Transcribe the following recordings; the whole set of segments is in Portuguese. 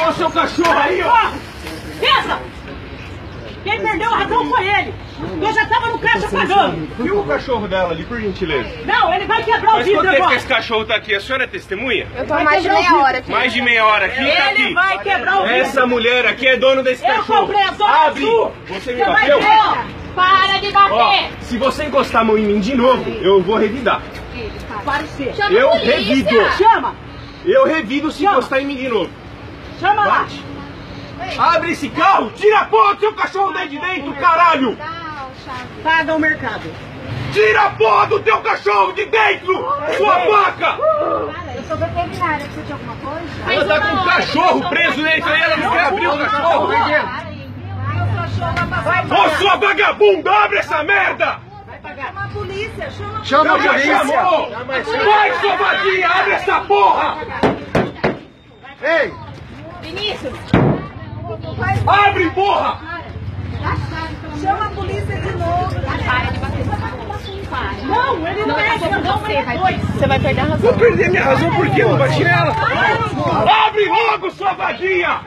Olha o seu cachorro aí, ó! Pensa! Quem perdeu a razão foi ele. Eu já tava no caixa pagando. E o cachorro dela ali, por gentileza? Não, ele vai quebrar o Mas vidro quanto tempo que agora. esse cachorro tá aqui? A senhora é testemunha? Eu tô há mais de meia hora aqui. Mais de meia hora aqui, tá Ele aqui. vai quebrar o vidro. Essa mulher aqui é dona desse Eu cachorro. comprei a zona Abre! azul. Você me bateu? ó. Para de Ó, bater. se você encostar a mão em mim de novo, eu vou revidar. Para de ser. Chama Eu revido. Chama. Eu revido se Chama. encostar em mim de novo. Chama lá. Abre esse carro, tira a porra do seu cachorro daí de dentro, caralho! Paga o mercado. Tira a porra do teu cachorro de dentro, sua vaca! Eu sou veterinária, precisa de alguma coisa? Ela tá com um cachorro preso dentro aí, ela não quer abrir o cachorro! Ô sua vagabunda, abre essa merda! Chama a polícia, chama Chama a Eu já polícia! chamou! Vai, sua vadia, abre essa porra! Ei! Vinícius, Abre, porra! chama a polícia de novo. Para de bater. Não, ele não é. Não, é dois. Você vai perder a razão. Vou perder minha razão porque eu não bati nela! Abre logo, sua vadia!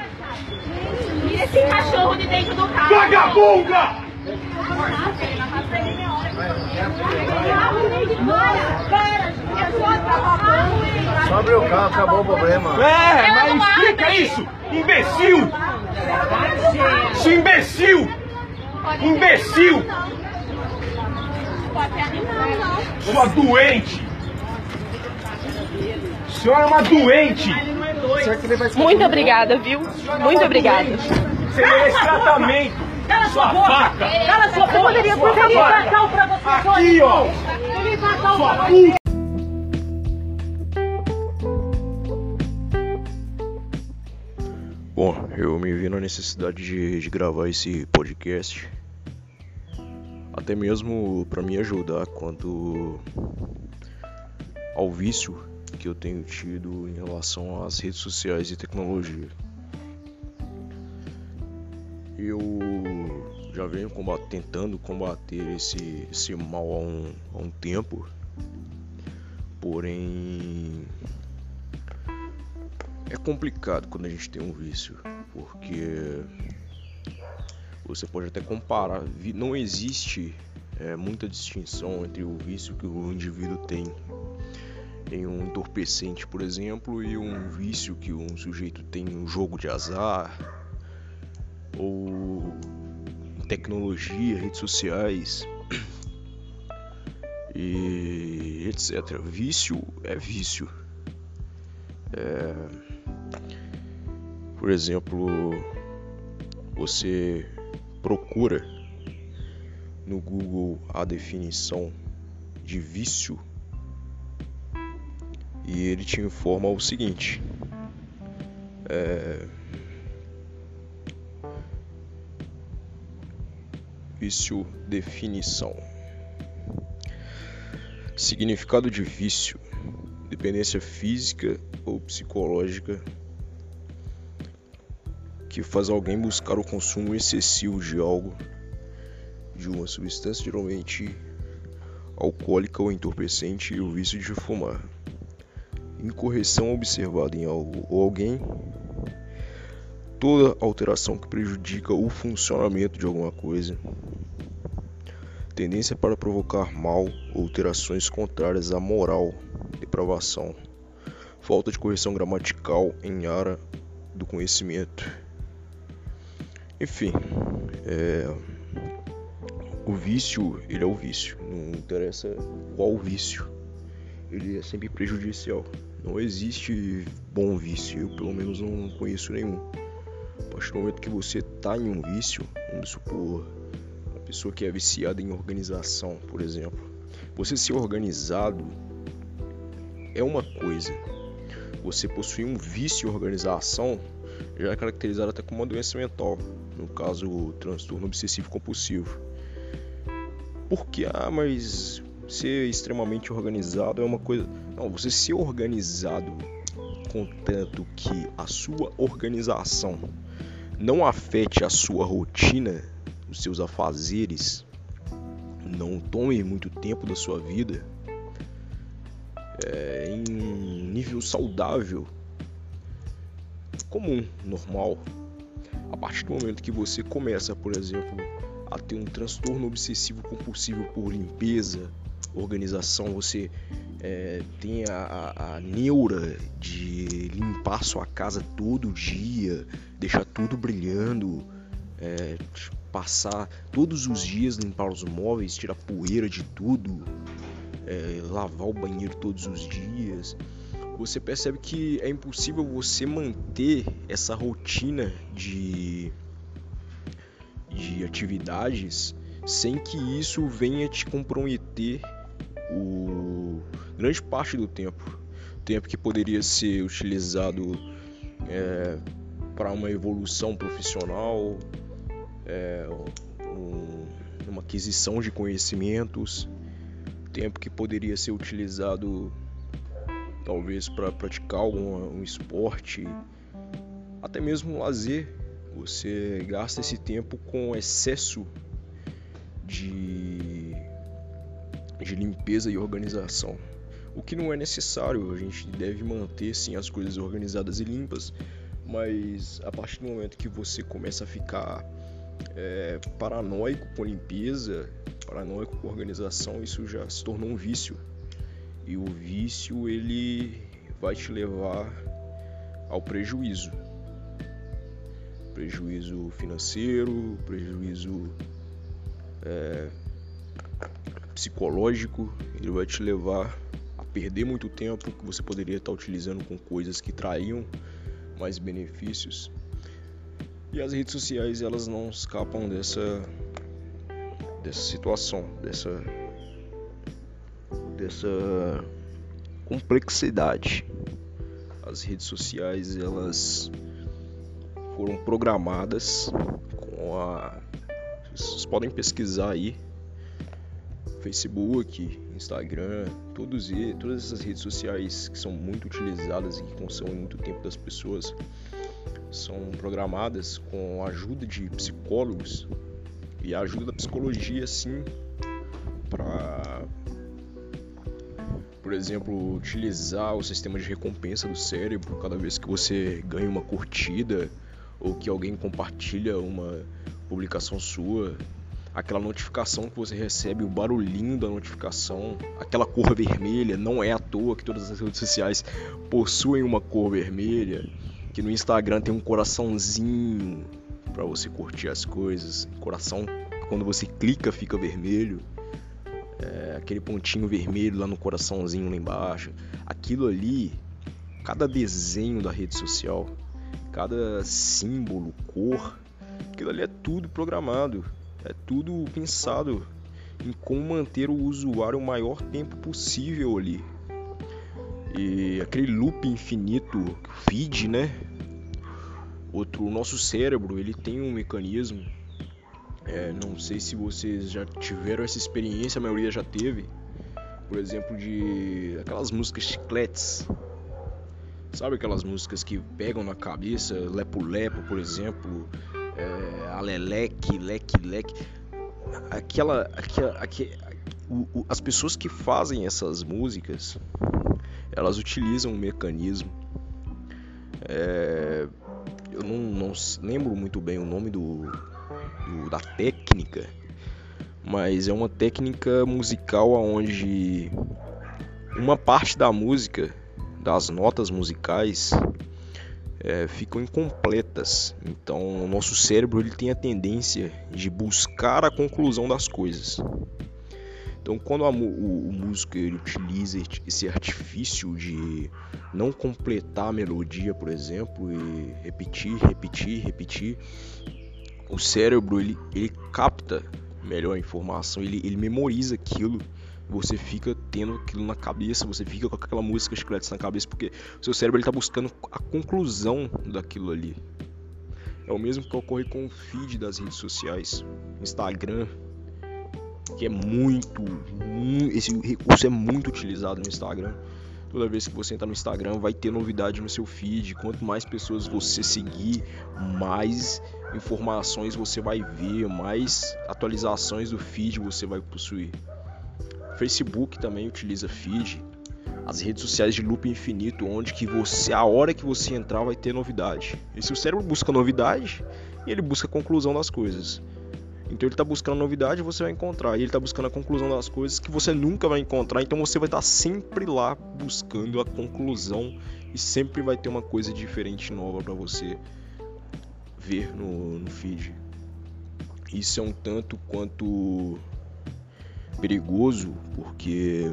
Tira esse cachorro de dentro do carro. Vagabunda! Só abre o carro, acabou o problema. É, mas não explica isso! Imbecil! Seu imbecil! Imbecil! Sua doente! A senhora é uma doente! Muito obrigada, viu? Muito obrigada. Você merece tratamento! Cala Sua sua boca. vaca! Cala sua boca. poderia, Eu favor. pra cá pra você. Aqui, ó! Eu cá Sua pra puta! Bom, eu me vi na necessidade de, de gravar esse podcast, até mesmo para me ajudar quanto ao vício que eu tenho tido em relação às redes sociais e tecnologia. Eu já venho comba- tentando combater esse, esse mal há um, há um tempo, porém é complicado quando a gente tem um vício, porque você pode até comparar, não existe é, muita distinção entre o vício que o indivíduo tem em um entorpecente, por exemplo, e um vício que um sujeito tem em um jogo de azar ou tecnologia, redes sociais e etc. Vício é vício. É, por exemplo, você procura no Google a definição de vício e ele te informa o seguinte: é, vício definição. Significado de vício: dependência física ou psicológica que faz alguém buscar o consumo excessivo de algo, de uma substância geralmente alcoólica ou entorpecente e o vício de fumar. Incorreção observada em algo ou alguém. Toda alteração que prejudica o funcionamento de alguma coisa. Tendência para provocar mal ou alterações contrárias à moral, depravação. Falta de correção gramatical em área do conhecimento. Enfim, é, o vício, ele é o vício. Não interessa qual vício. Ele é sempre prejudicial. Não existe bom vício. Eu, pelo menos, não conheço nenhum. A partir do momento que você tá em um vício, vamos supor, pessoa que é viciada em organização, por exemplo. Você ser organizado é uma coisa. Você possuir um vício em organização já é caracterizado até como uma doença mental, no caso o transtorno obsessivo compulsivo. Porque ah, mas ser extremamente organizado é uma coisa, não, você ser organizado contanto que a sua organização não afete a sua rotina, os seus afazeres, não tome muito tempo da sua vida, é, em nível saudável, comum, normal. A partir do momento que você começa, por exemplo, a ter um transtorno obsessivo compulsivo por limpeza, organização, você é, tem a, a, neura de limpar sua casa todo dia, deixar tudo brilhando, é, passar todos os dias limpar os móveis, tirar poeira de tudo, é, lavar o banheiro todos os dias. Você percebe que é impossível você manter essa rotina de, de atividades sem que isso venha te comprometer o grande parte do tempo, tempo que poderia ser utilizado é, para uma evolução profissional, é, um, uma aquisição de conhecimentos, tempo que poderia ser utilizado talvez para praticar algum um esporte, até mesmo um lazer. Você gasta esse tempo com excesso de de limpeza e organização. O que não é necessário, a gente deve manter sim as coisas organizadas e limpas, mas a partir do momento que você começa a ficar é, paranoico com limpeza, paranoico com organização, isso já se tornou um vício. E o vício ele vai te levar ao prejuízo. Prejuízo financeiro, prejuízo é, psicológico, ele vai te levar a perder muito tempo que você poderia estar utilizando com coisas que trariam mais benefícios. E as redes sociais elas não escapam dessa dessa situação, dessa dessa complexidade. As redes sociais elas foram programadas com a vocês podem pesquisar aí Facebook, Instagram, todos, todas essas redes sociais que são muito utilizadas e que consomem muito tempo das pessoas são programadas com a ajuda de psicólogos e a ajuda da psicologia sim para por exemplo utilizar o sistema de recompensa do cérebro cada vez que você ganha uma curtida ou que alguém compartilha uma publicação sua. Aquela notificação que você recebe, o barulhinho da notificação, aquela cor vermelha, não é à toa que todas as redes sociais possuem uma cor vermelha, que no Instagram tem um coraçãozinho para você curtir as coisas, coração quando você clica fica vermelho, é, aquele pontinho vermelho lá no coraçãozinho lá embaixo, aquilo ali, cada desenho da rede social, cada símbolo, cor, aquilo ali é tudo programado é tudo pensado em como manter o usuário o maior tempo possível ali. E aquele loop infinito, feed, né? Outro, o nosso cérebro, ele tem um mecanismo. É, não sei se vocês já tiveram essa experiência, a maioria já teve. Por exemplo, de aquelas músicas chicletes. Sabe aquelas músicas que pegam na cabeça, Lepo Lepo, por exemplo, é, aleleque, leque, leque. Aquela, aquela, aquela o, o, as pessoas que fazem essas músicas, elas utilizam um mecanismo. É, eu não, não, lembro muito bem o nome do, do, da técnica, mas é uma técnica musical onde uma parte da música, das notas musicais, é, ficam incompletas. Então, o nosso cérebro ele tem a tendência de buscar a conclusão das coisas. Então, quando a, o, o, músico ele utiliza esse artifício de não completar a melodia, por exemplo, e repetir, repetir, repetir, o cérebro ele, ele capta melhor a informação, ele, ele memoriza aquilo você fica tendo aquilo na cabeça, você fica com aquela música chiclete na cabeça, porque o seu cérebro está buscando a conclusão daquilo ali. É o mesmo que ocorre com o feed das redes sociais, Instagram, que é muito, muito esse recurso é muito utilizado no Instagram. Toda vez que você entrar no Instagram, vai ter novidade no seu feed. Quanto mais pessoas você seguir, mais informações você vai ver, mais atualizações do feed você vai possuir. Facebook também utiliza feed. as redes sociais de loop infinito, onde que você, a hora que você entrar, vai ter novidade. E se o cérebro busca novidade, ele busca a conclusão das coisas. Então ele está buscando novidade, você vai encontrar. E ele está buscando a conclusão das coisas que você nunca vai encontrar. Então você vai estar tá sempre lá buscando a conclusão e sempre vai ter uma coisa diferente nova para você ver no, no feed. Isso é um tanto quanto perigoso porque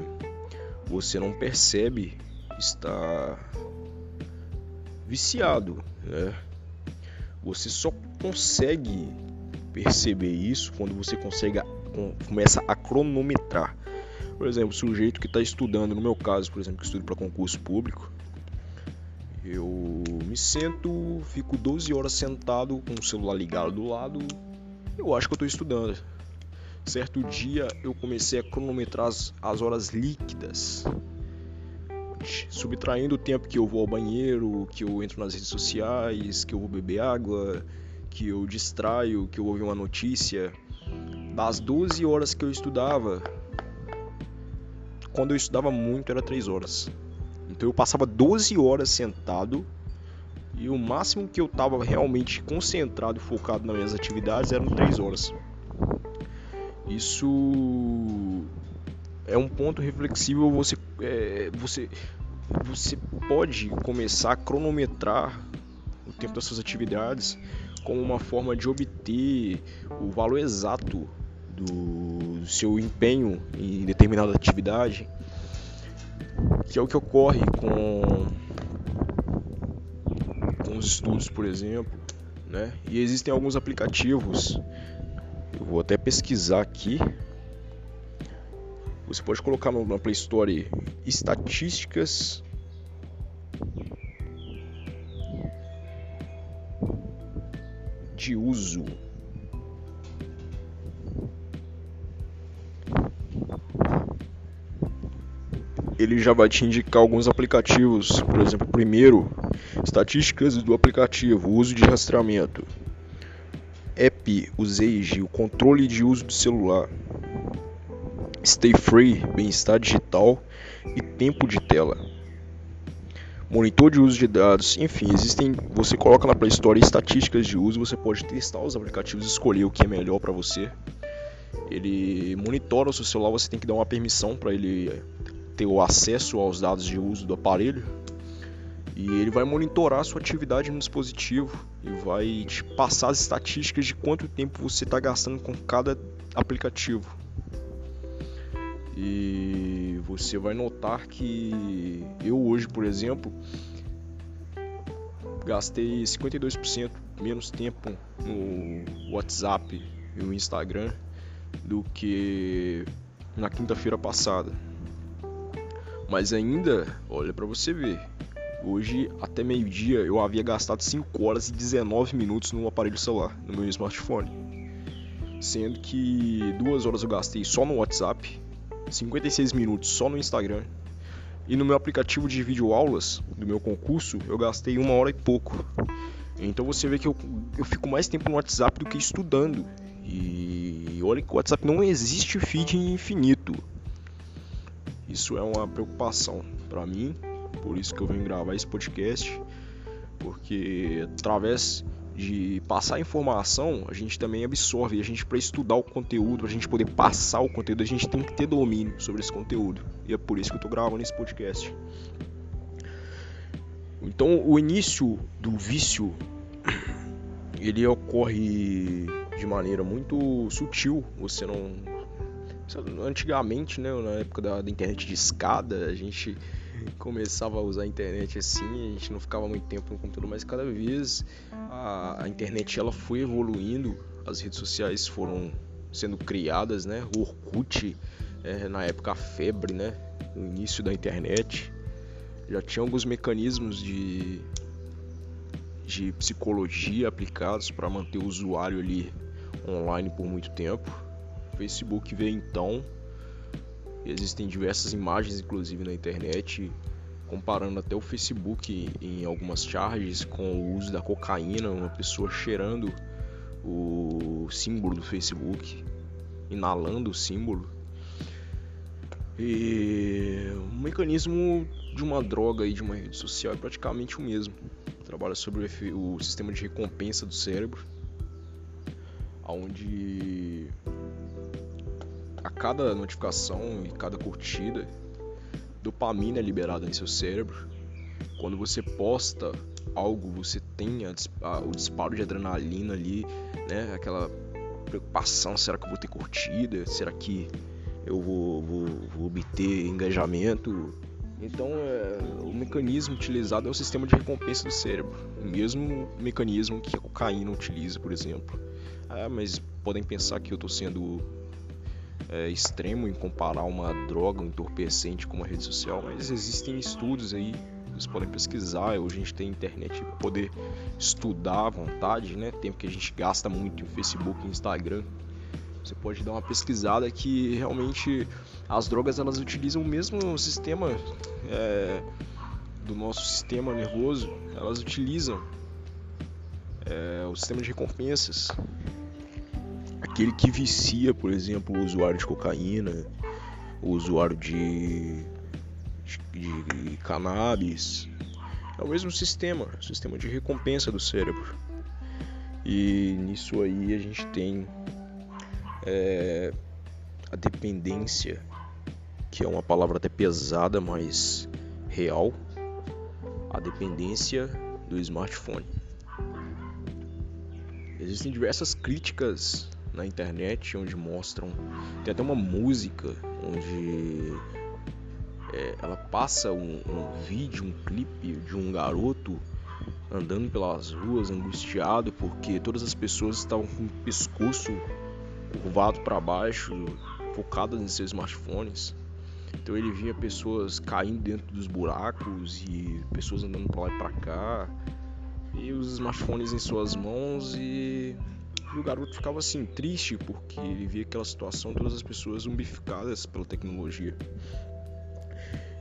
você não percebe estar viciado, né? Você só consegue perceber isso quando você consegue começa a cronometrar. Por exemplo, o sujeito que está estudando, no meu caso, por exemplo, que estudo para concurso público, eu me sento, fico 12 horas sentado com o celular ligado do lado, eu acho que eu estou estudando. Certo dia eu comecei a cronometrar as, as horas líquidas, subtraindo o tempo que eu vou ao banheiro, que eu entro nas redes sociais, que eu vou beber água, que eu distraio, que eu ouvi uma notícia. Das 12 horas que eu estudava, quando eu estudava muito era 3 horas. Então eu passava 12 horas sentado e o máximo que eu estava realmente concentrado focado nas minhas atividades eram 3 horas. Isso é um ponto reflexível. Você, é, você, você pode começar a cronometrar o tempo das suas atividades como uma forma de obter o valor exato do seu empenho em determinada atividade, que é o que ocorre com, com os estudos, por exemplo, né? E existem alguns aplicativos, eu vou até pesquisar aqui. Você pode colocar na Play Store estatísticas de uso. Ele já vai te indicar alguns aplicativos, por exemplo, primeiro, estatísticas do aplicativo, uso de rastreamento, app, usage, o controle de uso do celular, stay free, bem-estar digital e tempo de tela monitor de uso de dados, enfim, existem. Você coloca na Play Store estatísticas de uso, você pode testar os aplicativos, escolher o que é melhor para você. Ele monitora o seu celular, você tem que dar uma permissão para ele ter o acesso aos dados de uso do aparelho. E ele vai monitorar a sua atividade no dispositivo e vai te passar as estatísticas de quanto tempo você está gastando com cada aplicativo. E você vai notar que eu hoje, por exemplo, gastei 52% menos tempo no WhatsApp e no Instagram do que na quinta-feira passada. Mas ainda, olha para você ver, hoje até meio-dia eu havia gastado 5 horas e 19 minutos no aparelho celular, no meu smartphone. Sendo que 2 horas eu gastei só no WhatsApp 56 minutos só no Instagram. E no meu aplicativo de vídeo aulas do meu concurso, eu gastei uma hora e pouco. Então você vê que eu, eu fico mais tempo no WhatsApp do que estudando. E olha que o WhatsApp não existe feed infinito. Isso é uma preocupação para mim, por isso que eu venho gravar esse podcast, porque através de passar informação, a gente também absorve. A gente, para estudar o conteúdo, para a gente poder passar o conteúdo, a gente tem que ter domínio sobre esse conteúdo. E é por isso que eu estou gravando esse podcast. Então, o início do vício ele ocorre de maneira muito sutil. Você não. Antigamente, né, na época da, da internet de escada, a gente começava a usar a internet assim, a gente não ficava muito tempo no computador, mas cada vez a, a internet ela foi evoluindo, as redes sociais foram sendo criadas, né? O Orkut, é, na época a febre, né? No início da internet, já tinha alguns mecanismos de, de psicologia aplicados para manter o usuário ali online por muito tempo. O Facebook veio então Existem diversas imagens, inclusive, na internet, comparando até o Facebook em algumas charges com o uso da cocaína, uma pessoa cheirando o símbolo do Facebook, inalando o símbolo. E o mecanismo de uma droga e de uma rede social é praticamente o mesmo. Trabalha sobre o, sistema de recompensa do cérebro, onde a cada notificação e cada curtida, dopamina é liberada em seu cérebro. Quando você posta algo, você tem a, a, o disparo de adrenalina ali, né? Aquela preocupação, será que eu vou ter curtida? Será que eu vou, vou, vou obter engajamento? Então, é, o mecanismo utilizado é o sistema de recompensa do cérebro, o mesmo mecanismo que a cocaína utiliza, por exemplo. Ah, mas podem pensar que eu estou sendo é, extremo em comparar uma droga, um entorpecente com uma rede social, mas existem estudos aí, vocês podem pesquisar, hoje a gente tem internet para poder estudar à vontade, né? Tempo que a gente gasta muito em Facebook e Instagram. Você pode dar uma pesquisada que realmente as drogas elas utilizam o mesmo sistema é, do nosso sistema nervoso, elas utilizam é, o sistema de recompensas aquele que vicia, por exemplo, o usuário de cocaína, o usuário de, de, de cannabis. É o mesmo sistema, sistema de recompensa do cérebro. E nisso aí a gente tem é, a dependência, que é uma palavra até pesada, mas real, a dependência do smartphone. Existem diversas críticas na internet onde mostram. Tem até uma música onde é, ela passa um, um, vídeo, um clipe de um garoto andando pelas ruas angustiado porque todas as pessoas estavam com o pescoço curvado para baixo, focadas em seus smartphones. Então ele via pessoas caindo dentro dos buracos e pessoas andando para lá e para cá e os smartphones em suas mãos e e o garoto ficava assim, triste, porque ele via aquela situação, todas as pessoas zumbificadas pela tecnologia.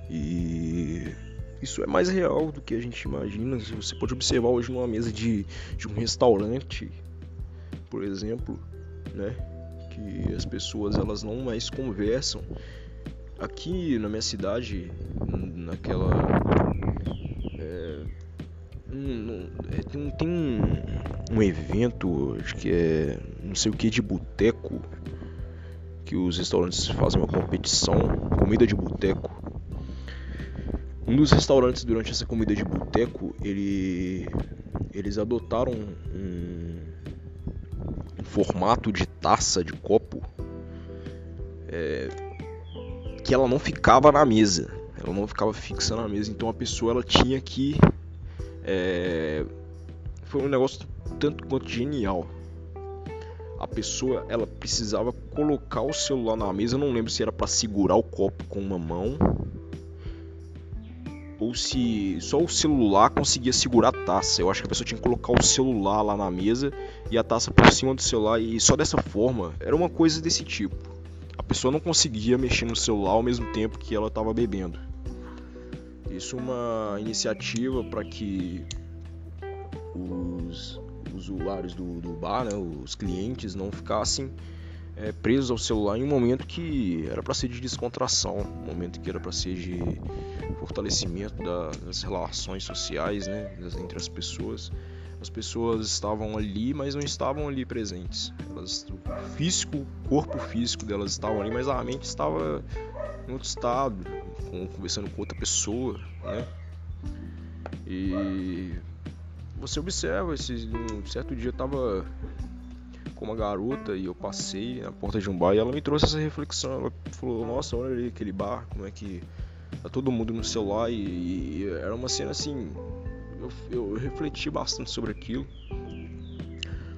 E isso é mais real do que a gente imagina. Você pode observar hoje numa mesa de, de um restaurante, por exemplo, né? Que as pessoas elas não mais conversam. Aqui na minha cidade, naquela. É, um, é, tem um, um evento, acho que é não sei o que de boteco, que os restaurantes fazem uma competição, comida de boteco. Um dos restaurantes durante essa comida de boteco, ele, eles adotaram um, um, formato de taça, de copo, é, que ela não ficava na mesa, ela não ficava fixa na mesa, então a pessoa ela tinha que é, foi um negócio tanto quanto genial. A pessoa ela precisava colocar o celular na mesa, não lembro se era para segurar o copo com uma mão ou se só o celular conseguia segurar a taça. Eu acho que a pessoa tinha que colocar o celular lá na mesa e a taça por cima do celular e só dessa forma. Era uma coisa desse tipo. A pessoa não conseguia mexer no celular ao mesmo tempo que ela estava bebendo. Isso é uma iniciativa para que os usuários do, do bar, né, os clientes, não ficassem é, presos ao celular em um momento que era para ser de descontração, um momento que era para ser de fortalecimento da, das relações sociais né, entre as pessoas. As pessoas estavam ali, mas não estavam ali presentes. Elas, o físico, o corpo físico delas estavam ali, mas a mente estava em outro estado, conversando com outra pessoa, né? E você observa, esse, um certo dia eu tava com uma garota e eu passei na porta de um bar e ela me trouxe essa reflexão. Ela falou: Nossa, olha ali aquele bar, como é que tá todo mundo no celular. E, e era uma cena assim. Eu, eu, refleti bastante sobre aquilo.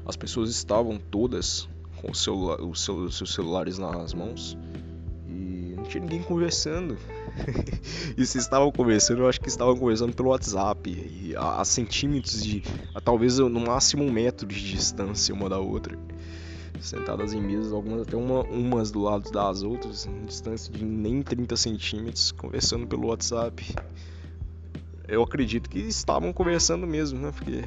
As pessoas estavam todas com o celular, os seus celulares nas mãos e não tinha ninguém conversando. e se estavam conversando, eu acho que estavam conversando pelo WhatsApp, e a, a centímetros de. A, talvez no máximo um metro de distância uma da outra. Sentadas em mesas, algumas até uma, umas do lado das outras, em distância de nem 30 centímetros, conversando pelo WhatsApp. Eu acredito que estavam conversando mesmo, né? Porque.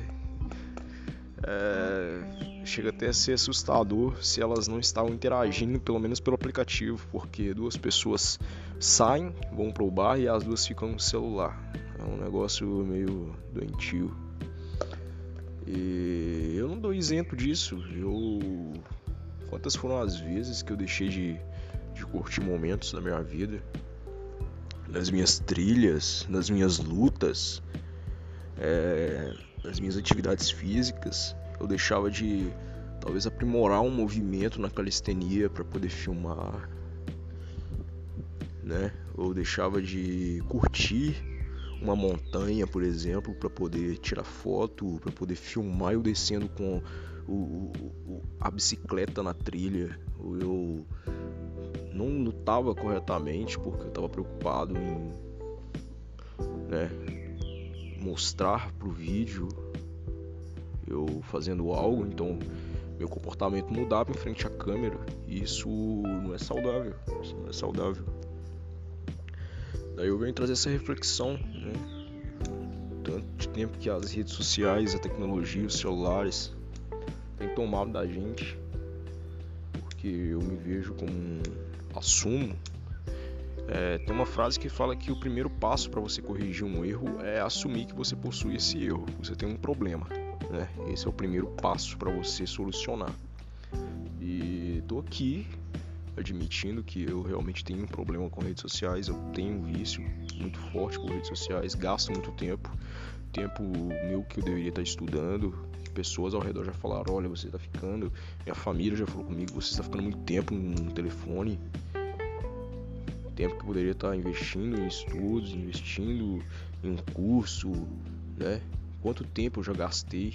É, chega até a ser assustador se elas não estavam interagindo, pelo menos pelo aplicativo, porque duas pessoas saem, vão pro bar e as duas ficam no celular. É um negócio meio doentio. E eu não dou isento disso. Eu quantas foram as vezes que eu deixei de, de curtir momentos da minha vida, nas minhas trilhas, nas minhas lutas, é, nas minhas atividades físicas, eu deixava de talvez aprimorar um movimento na calistenia para poder filmar, né? Ou deixava de curtir uma montanha, por exemplo, para poder tirar foto, para poder filmar eu descendo com o, o, a bicicleta na trilha. Eu não lutava corretamente porque eu estava preocupado em né, mostrar pro vídeo eu fazendo algo, então meu comportamento mudava em frente à câmera e isso não é saudável, isso não é saudável. Daí eu venho trazer essa reflexão, né? Tanto de tempo que as redes sociais, a tecnologia, os celulares têm tomado da gente, porque eu me vejo como um assumo. É, tem uma frase que fala que o primeiro passo para você corrigir um erro é assumir que você possui esse erro, você tem um problema. Né? Esse é o primeiro passo para você solucionar. E tô aqui admitindo que eu realmente tenho um problema com redes sociais, eu tenho um vício muito forte por redes sociais, gasto muito tempo, tempo meu que eu deveria estar estudando. Pessoas ao redor já falaram: olha, você está ficando. Minha família já falou comigo: você está ficando muito tempo no telefone. Tempo que poderia estar investindo em estudos, investindo em um curso, né? Quanto tempo eu já gastei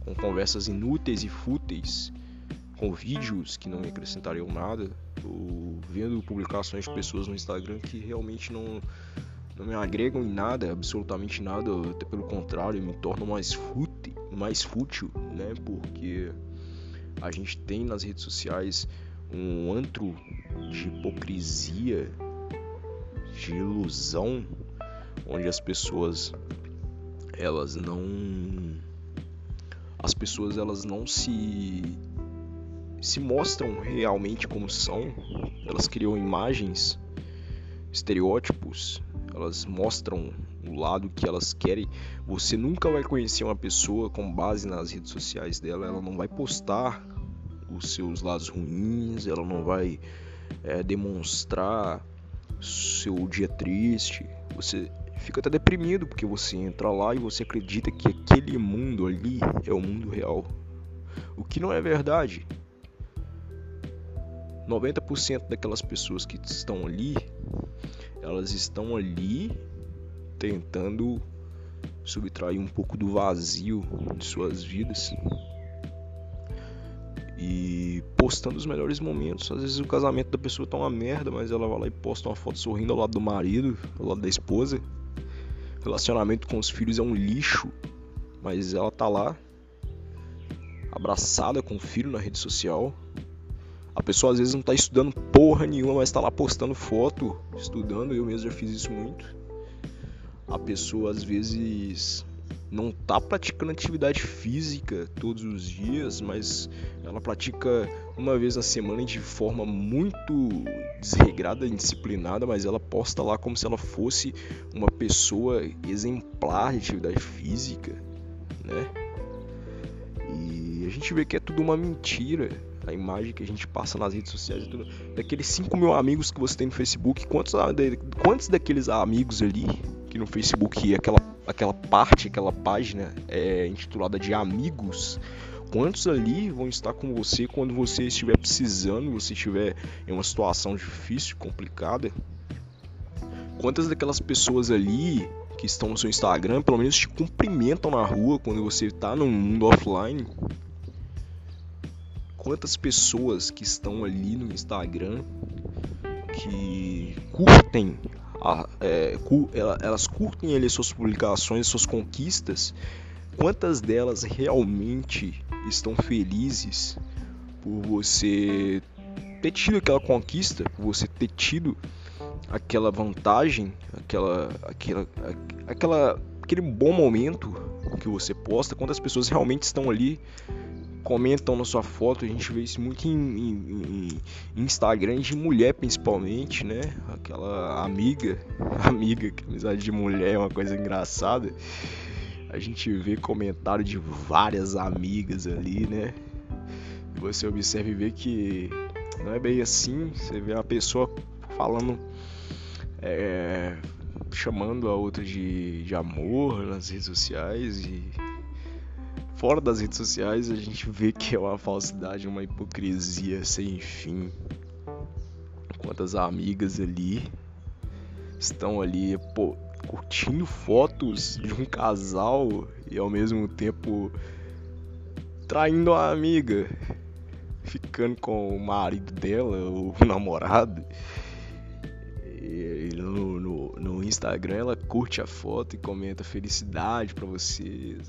com conversas inúteis e fúteis, com vídeos que não me acrescentariam nada, ou vendo publicações de pessoas no Instagram que realmente não, não me agregam em nada, absolutamente nada, até pelo contrário, me tornam mais fútil, mais fútil, né? Porque a gente tem nas redes sociais um antro de hipocrisia, de ilusão, onde as pessoas elas não as pessoas elas não se se mostram realmente como são, elas criam imagens, estereótipos, elas mostram o lado que elas querem. Você nunca vai conhecer uma pessoa com base nas redes sociais dela, ela não vai postar os seus lados ruins, ela não vai é, demonstrar seu dia triste. Você fica até deprimido porque você entra lá e você acredita que aquele mundo ali é o mundo real. O que não é verdade. 90% daquelas pessoas que estão ali, elas estão ali tentando subtrair um pouco do vazio de suas vidas e postando os melhores momentos. Às vezes o casamento da pessoa tá uma merda, mas ela vai lá e posta uma foto sorrindo ao lado do marido, ao lado da esposa relacionamento com os filhos é um lixo, mas ela tá lá abraçada com o filho na rede social. A pessoa às vezes não tá estudando porra nenhuma, mas tá lá postando foto, estudando, eu mesmo já fiz isso muito. A pessoa às vezes não tá praticando atividade física todos os dias, mas ela pratica uma vez na semana de forma muito desregrada, indisciplinada, mas ela posta lá como se ela fosse uma pessoa exemplar de atividade física, né? E a gente vê que é tudo uma mentira. A imagem que a gente passa nas redes sociais, tudo. daqueles 5 mil amigos que você tem no Facebook, quantos, quantos daqueles amigos ali que no Facebook aquela aquela parte, aquela página é, intitulada de amigos, quantos ali vão estar com você quando você estiver precisando, você estiver em uma situação difícil, complicada? Quantas daquelas pessoas ali que estão no seu Instagram, pelo menos te cumprimentam na rua quando você está no mundo offline? Quantas pessoas que estão ali no Instagram que curtem a, é, elas curtem ali suas publicações, suas conquistas, quantas delas realmente estão felizes por você ter tido aquela conquista, por você ter tido aquela vantagem, aquela, aquela, aquela, aquele bom momento que você posta, quantas pessoas realmente estão ali comentam na sua foto, a gente vê isso muito em, em, em, Instagram de mulher principalmente, né? Aquela amiga, amiga, que amizade de mulher é uma coisa engraçada. A gente vê comentário de várias amigas ali, né? E você observa e vê que não é bem assim. Você vê a pessoa falando, é, chamando a outra de, de amor nas redes sociais e fora das redes sociais a gente vê que é uma falsidade, uma hipocrisia sem fim. Enquanto as amigas ali estão ali pô, curtindo fotos de um casal e ao mesmo tempo traindo a amiga, ficando com o marido dela, o namorado. No, no, no Instagram ela curte a foto e comenta felicidade para vocês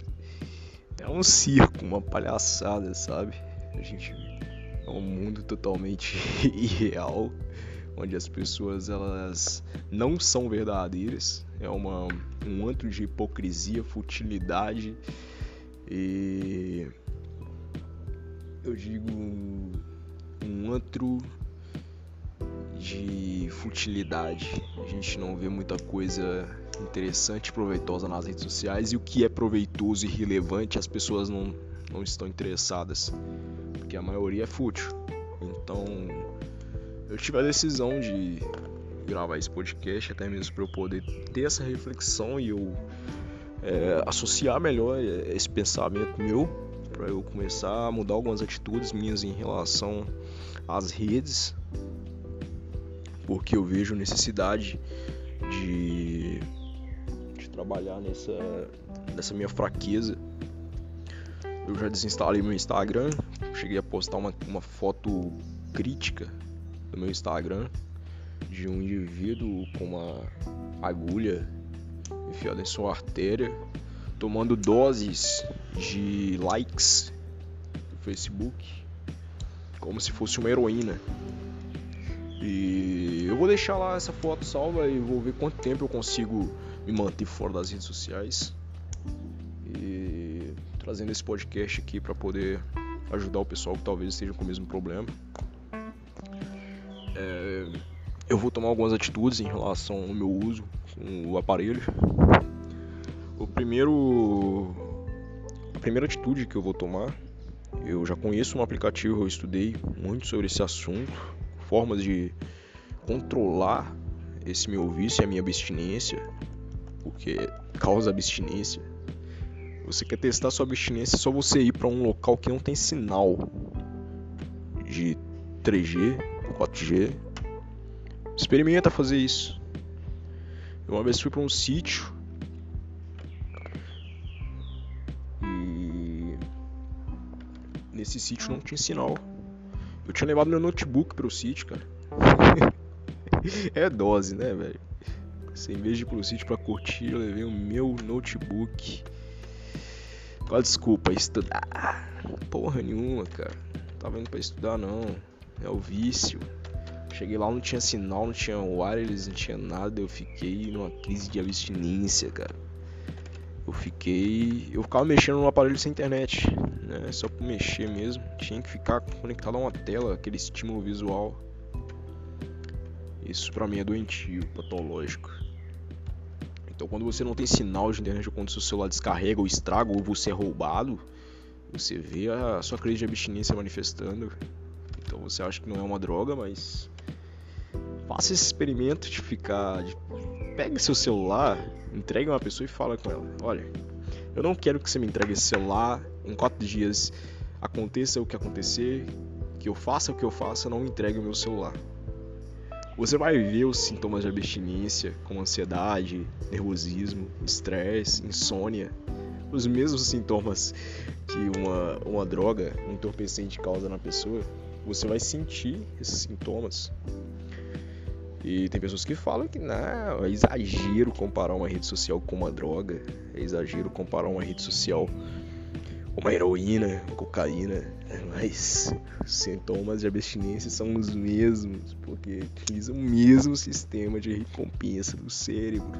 é um circo, uma palhaçada, sabe? A gente é um mundo totalmente irreal, onde as pessoas elas não são verdadeiras, é uma um antro de hipocrisia, futilidade e eu digo um antro de futilidade. A gente não vê muita coisa interessante e proveitosa nas redes sociais e o que é proveitoso e relevante as pessoas não, não estão interessadas, porque a maioria é fútil. Então eu tive a decisão de gravar esse podcast até mesmo para eu poder ter essa reflexão e eu é, associar melhor esse pensamento meu para eu começar a mudar algumas atitudes minhas em relação às redes porque eu vejo necessidade de trabalhar nessa, nessa minha fraqueza. Eu já desinstalei meu Instagram, cheguei a postar uma, uma foto crítica do meu Instagram de um indivíduo com uma agulha enfiada em sua artéria, tomando doses de likes no Facebook, como se fosse uma heroína. E eu vou deixar lá essa foto salva e vou ver quanto tempo eu consigo me manter fora das redes sociais e trazendo esse podcast aqui para poder ajudar o pessoal que talvez esteja com o mesmo problema. É, eu vou tomar algumas atitudes em relação ao meu uso com o aparelho. O primeiro, a primeira atitude que eu vou tomar, eu já conheço um aplicativo, eu estudei muito sobre esse assunto, formas de controlar esse meu vício e a minha abstinência porque causa abstinência. Você quer testar sua abstinência, é só você ir para um local que não tem sinal de 3G, 4G. Experimenta fazer isso. Eu uma vez fui para um sítio e nesse sítio não tinha sinal. Eu tinha levado meu notebook para o sítio, cara. é dose, né, velho? Em vez de ir pro sítio pra curtir, eu levei o meu notebook. Qual a desculpa? Estudar. Porra nenhuma, cara. Não tava indo pra estudar não. É o vício. Cheguei lá, não tinha sinal, não tinha wireless, não tinha nada. Eu fiquei numa crise de abstinência, cara. Eu fiquei. Eu ficava mexendo no aparelho sem internet, né? Só por mexer mesmo. Tinha que ficar conectado a uma tela, aquele estímulo visual. Isso pra mim é doentio, patológico. Então, quando você não tem sinal de internet, quando seu celular descarrega ou estraga, ou você é roubado, você vê a sua crise de abstinência manifestando. Então, você acha que não é uma droga, mas faça esse experimento de ficar. De... Pegue seu celular, entregue uma pessoa e fala com ela: Olha, eu não quero que você me entregue esse celular em quatro dias. Aconteça o que acontecer, que eu faça o que eu faça, não entregue o meu celular você vai ver os sintomas de abstinência, como ansiedade, nervosismo, estresse, insônia, os mesmos sintomas que uma, uma droga, um entorpecente causa na pessoa, você vai sentir esses sintomas. E tem pessoas que falam que não, é exagero comparar uma rede social com uma droga, é exagero comparar uma rede social uma heroína, cocaína, mas os sintomas de abstinência são os mesmos, porque utilizam o mesmo sistema de recompensa do cérebro.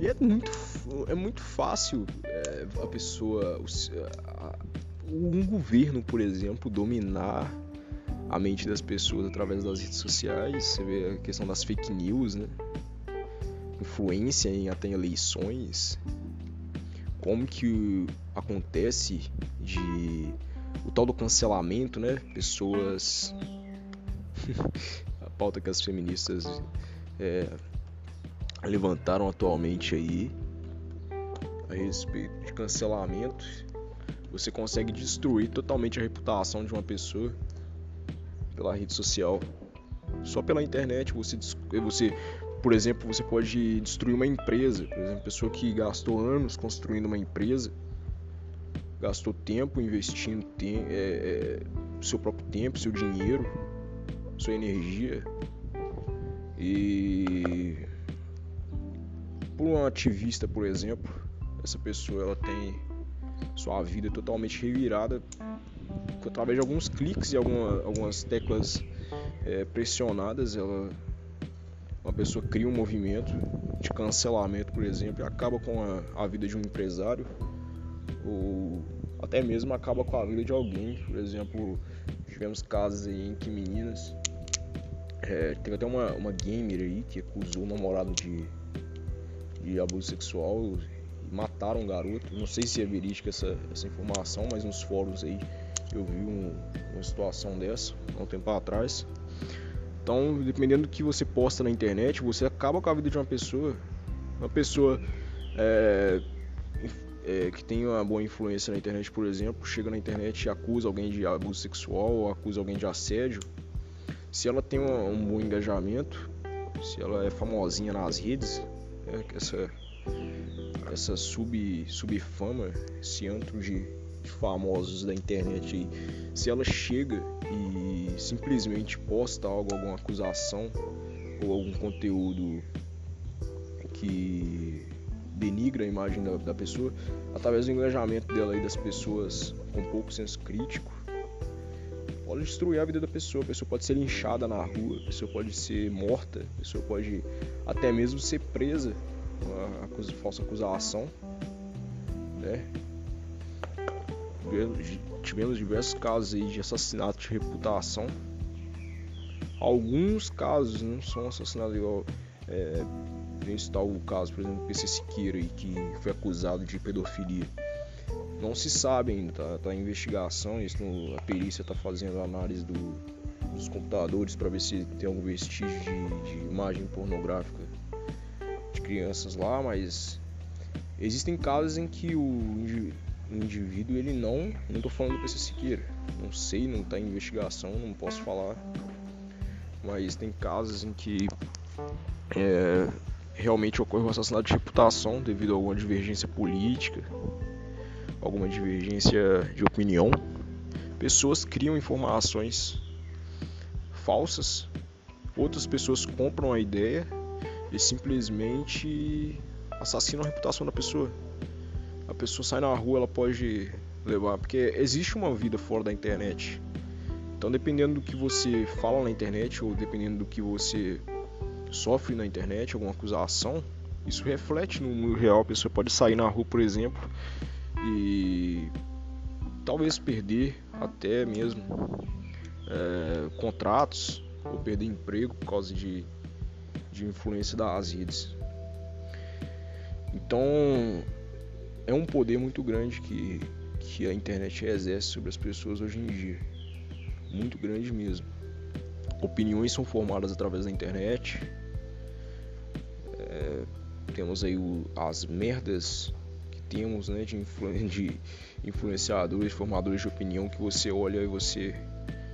E é muito, é muito fácil é, a pessoa, um governo, por exemplo, dominar a mente das pessoas através das redes sociais. Você vê a questão das fake news, né? Influência em até eleições. Como que acontece de o tal do cancelamento, né? Pessoas a pauta que as feministas é, levantaram atualmente aí a respeito de cancelamento, você consegue destruir totalmente a reputação de uma pessoa pela rede social. Só pela internet você, você por exemplo, você pode destruir uma empresa. Por exemplo, pessoa que gastou anos construindo uma empresa, gastou tempo investindo tem, é, é, seu próprio tempo, seu dinheiro, sua energia e por um ativista, por exemplo, essa pessoa ela tem sua vida totalmente revirada através de alguns cliques e alguma, algumas teclas é, pressionadas, ela uma pessoa cria um movimento de cancelamento, por exemplo, e acaba com a, a vida de um empresário ou até mesmo acaba com a vida de alguém. Por exemplo, tivemos casos aí em que meninas é, teve até uma, uma gamer aí que acusou o namorado de de abuso sexual e mataram um garoto. Não sei se é verídica essa, essa informação, mas nos fóruns aí eu vi um, uma situação dessa há um tempo atrás. Então, dependendo do que você posta na internet, você acaba com a vida de uma pessoa. Uma pessoa é, é, que tem uma boa influência na internet, por exemplo, chega na internet e acusa alguém de abuso sexual ou acusa alguém de assédio. Se ela tem um, bom engajamento, se ela é famosinha nas redes, é, essa, essa sub, subfama, esse antro de, de famosos da internet se ela chega simplesmente posta algo, alguma acusação ou algum conteúdo que denigra a imagem da, da, pessoa, através do engajamento dela e das pessoas com pouco senso crítico, pode destruir a vida da pessoa. A pessoa pode ser linchada na rua, a pessoa pode ser morta, a pessoa pode até mesmo ser presa, uma acusa, falsa acusação, né? Tivemos diversos casos de assassinato de reputação. Alguns casos não são assassinatos igual. É, está o caso, por exemplo, do PC Siqueira, que foi acusado de pedofilia. Não se sabe ainda, tá, tá investigação, isso no, a perícia está fazendo análise do, dos computadores para ver se tem algum vestígio de, de imagem pornográfica de crianças lá, mas existem casos em que o indivíduo ele não, não estou falando do PC Siqueira, não sei, não está em investigação, não posso falar, mas tem casos em que é, realmente ocorre um assassinato de reputação devido a alguma divergência política, alguma divergência de opinião, pessoas criam informações falsas, outras pessoas compram a ideia e simplesmente assassinam a reputação da pessoa. Pessoa sai na rua, ela pode levar, porque existe uma vida fora da internet. Então, dependendo do que você fala na internet ou dependendo do que você sofre na internet, alguma acusação, isso reflete no mundo real. A pessoa pode sair na rua, por exemplo, e talvez perder até mesmo é, contratos ou perder emprego por causa de, de influência das redes. Então é um poder muito grande que, que a internet exerce sobre as pessoas hoje em dia. Muito grande mesmo. Opiniões são formadas através da internet. É, temos aí o, as merdas temos né, de, influ de influenciadores, formadores de opinião que você olha e você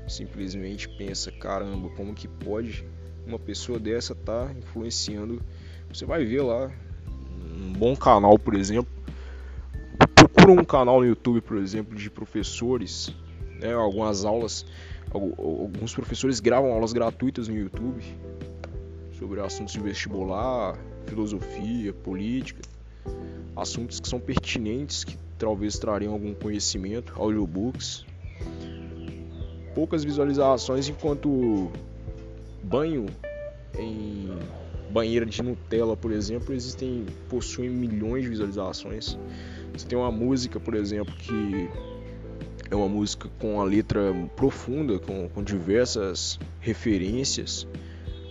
simplesmente pensa, caramba, como que pode uma pessoa dessa estar tá influenciando? Você vai ver lá um bom canal, por exemplo, procura um canal no YouTube, por exemplo, de professores, né, algumas aulas, alguns professores gravam aulas gratuitas no YouTube sobre assuntos de vestibular, filosofia, política assuntos que são pertinentes, que talvez trariam algum conhecimento, audiobooks. Poucas visualizações enquanto banho em banheira de Nutella, por exemplo, existem possuem milhões de visualizações. Você tem uma música, por exemplo, que é uma música com a letra profunda, com, com diversas referências,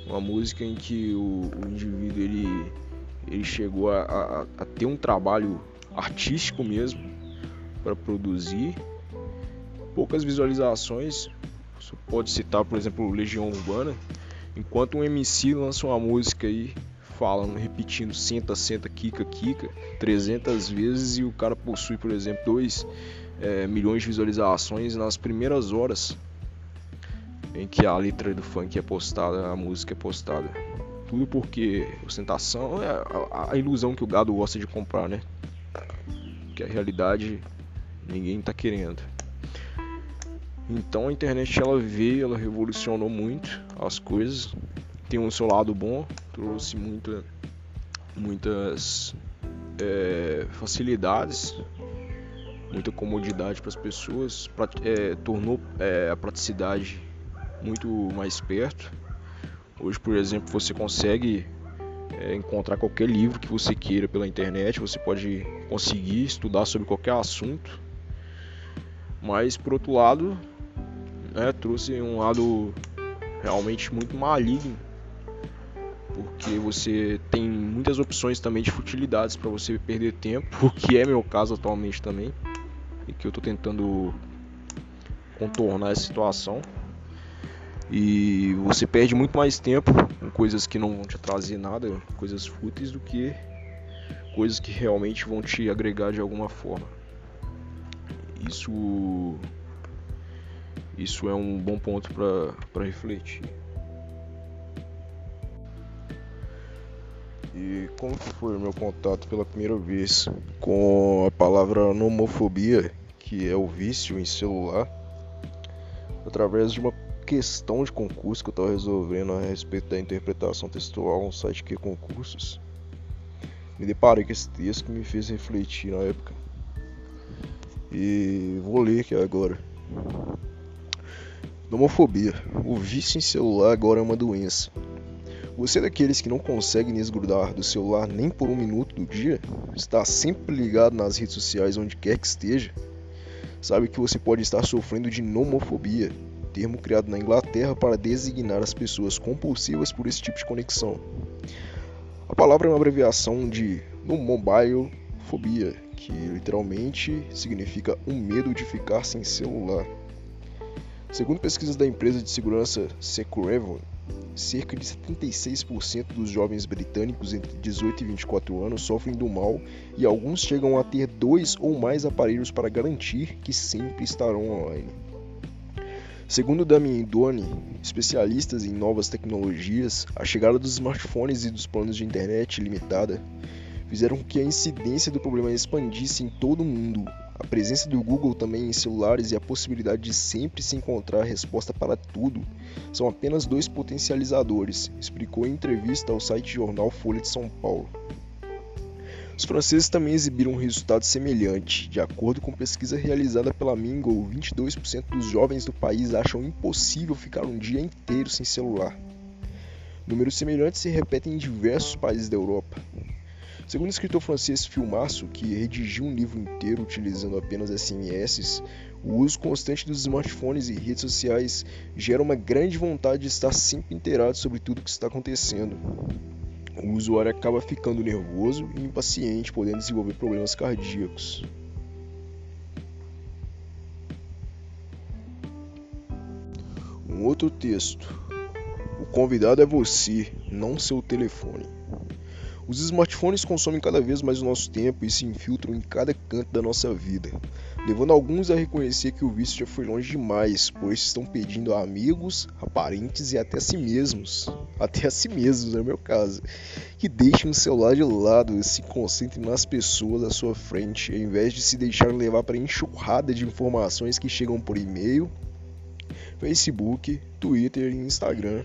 uma música em que o, o indivíduo ele, ele chegou a, a, a ter um trabalho artístico mesmo para produzir, poucas visualizações. Você pode citar, por exemplo, Legião Urbana, enquanto um MC lança uma música aí falando, repetindo senta, senta, kika, kika 300 vezes e o cara possui, por exemplo, 2 é, milhões de visualizações nas primeiras horas em que a letra do funk é postada, a música é postada. Tudo porque ostentação é a, a ilusão que o gado gosta de comprar, né? Que a realidade ninguém tá querendo. Então a internet ela veio, ela revolucionou muito as coisas. Tem um seu lado bom, trouxe muita, muitas é, facilidades, muita comodidade para as pessoas, pra, é, tornou é, a praticidade muito mais perto. Hoje, por exemplo, você consegue é, encontrar qualquer livro que você queira pela internet, você pode conseguir estudar sobre qualquer assunto. Mas, por outro lado, né, trouxe um lado realmente muito maligno, porque você tem muitas opções também de futilidades para você perder tempo, o que é meu caso atualmente também, e que eu estou tentando contornar essa situação. E você perde muito mais tempo com coisas que não vão te trazer nada, coisas fúteis, do que coisas que realmente vão te agregar de alguma forma. Isso, isso é um bom ponto para refletir. E como que foi o meu contato pela primeira vez com a palavra nomofobia, que é o vício em celular, através de uma questão de concurso que eu estava resolvendo a respeito da interpretação textual no site que concursos. Me deparei com esse texto que me fez refletir na época. E vou ler aqui agora. Nomofobia. O vício em celular agora é uma doença. Você é daqueles que não consegue desgrudar do celular nem por um minuto do dia? Está sempre ligado nas redes sociais onde quer que esteja? Sabe que você pode estar sofrendo de nomofobia, termo criado na Inglaterra para designar as pessoas compulsivas por esse tipo de conexão. A palavra é uma abreviação de no mobile fobia, que literalmente significa um medo de ficar sem celular. Segundo pesquisas da empresa de segurança Securevon, cerca de 76% dos jovens britânicos entre 18 e 24 anos sofrem do mal e alguns chegam a ter dois ou mais aparelhos para garantir que sempre estarão online. Segundo Damien Doni, especialistas em novas tecnologias, a chegada dos smartphones e dos planos de internet limitada fizeram com que a incidência do problema expandisse em todo o mundo. A presença do Google também em celulares e a possibilidade de sempre se encontrar resposta para tudo são apenas dois potencializadores, explicou em entrevista ao site jornal Folha de São Paulo. Os franceses também exibiram um resultado semelhante. De acordo com pesquisa realizada pela Mingle, 22% dos jovens do país acham impossível ficar um dia inteiro sem celular. Números semelhantes se repetem em diversos países da Europa. Segundo o escritor francês Filmaço, que redigiu um livro inteiro utilizando apenas SMS, o uso constante dos smartphones e redes sociais gera uma grande vontade de estar sempre inteirado sobre tudo o que está acontecendo o usuário acaba ficando nervoso e impaciente, podendo desenvolver problemas cardíacos. Um outro texto. O convidado é você, não seu telefone. Os smartphones consomem cada vez mais o nosso tempo e se infiltram em cada canto da nossa vida, levando alguns a reconhecer que o vício já foi longe demais, pois estão pedindo a amigos, a parentes e até a si mesmos, até a si mesmos, no meu caso, que deixem o celular de lado e se concentrem nas pessoas à sua frente, ao invés de se deixar levar para a enxurrada de informações que chegam por e-mail, Facebook, Twitter e Instagram.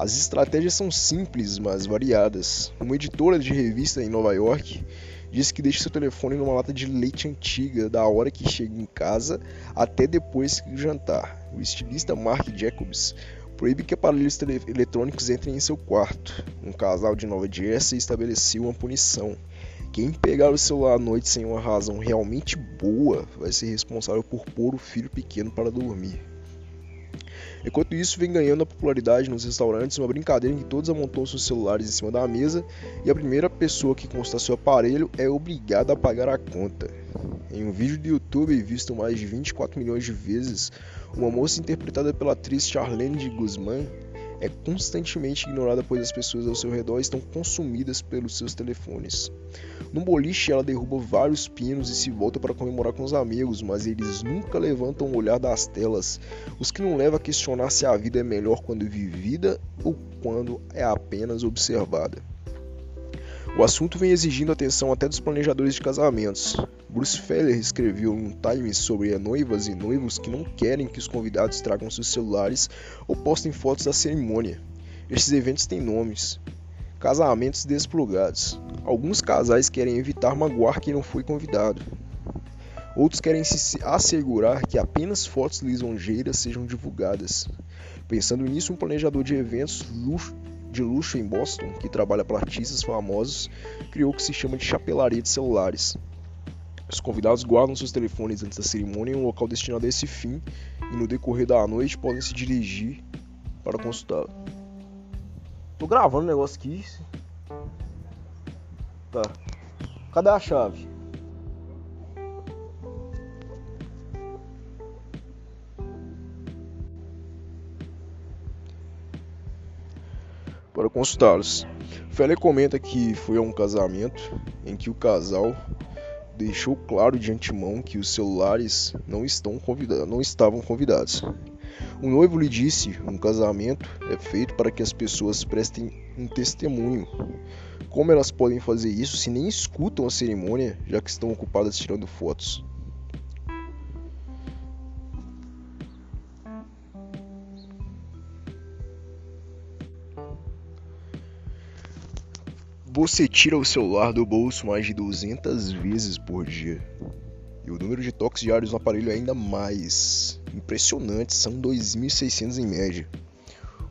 As estratégias são simples, mas variadas. Uma editora de revista em Nova York disse que deixa seu telefone numa lata de leite antiga da hora que chega em casa até depois do jantar. O estilista Mark Jacobs proíbe que aparelhos eletrônicos entrem em seu quarto. Um casal de Nova Jersey estabeleceu uma punição. Quem pegar o celular à noite sem uma razão realmente boa vai ser responsável por pôr o filho pequeno para dormir. Enquanto isso, vem ganhando a popularidade nos restaurantes uma brincadeira em que todos amontam seus celulares em cima da mesa e a primeira pessoa que consta seu aparelho é obrigada a pagar a conta. Em um vídeo do YouTube visto mais de 24 milhões de vezes, uma moça interpretada pela atriz Charlene Guzman é constantemente ignorada pois as pessoas ao seu redor estão consumidas pelos seus telefones. No boliche, ela derruba vários pinos e se volta para comemorar com os amigos, mas eles nunca levantam o olhar das telas, os que não levam a questionar se a vida é melhor quando vivida ou quando é apenas observada. O assunto vem exigindo atenção até dos planejadores de casamentos. Bruce Feller escreveu um Time sobre noivas e noivos que não querem que os convidados tragam seus celulares ou postem fotos da cerimônia. Estes eventos têm nomes. Casamentos desplugados. Alguns casais querem evitar magoar quem não foi convidado. Outros querem se assegurar que apenas fotos lisonjeiras sejam divulgadas. Pensando nisso, um planejador de eventos de luxo em Boston, que trabalha para artistas famosos, criou o que se chama de chapelaria de celulares. Os convidados guardam seus telefones antes da cerimônia em um local destinado a esse fim e no decorrer da noite podem se dirigir para consultá-lo. Tô gravando o negócio aqui. Tá. Cadê a chave? Para consultá-los. Feller comenta que foi a um casamento em que o casal deixou claro de antemão que os celulares não, convidados, não estavam convidados. O noivo lhe disse: um casamento é feito para que as pessoas prestem um testemunho. Como elas podem fazer isso se nem escutam a cerimônia, já que estão ocupadas tirando fotos? Você tira o celular do bolso mais de 200 vezes por dia. E o número de toques diários no aparelho é ainda mais impressionante, são 2.600 em média.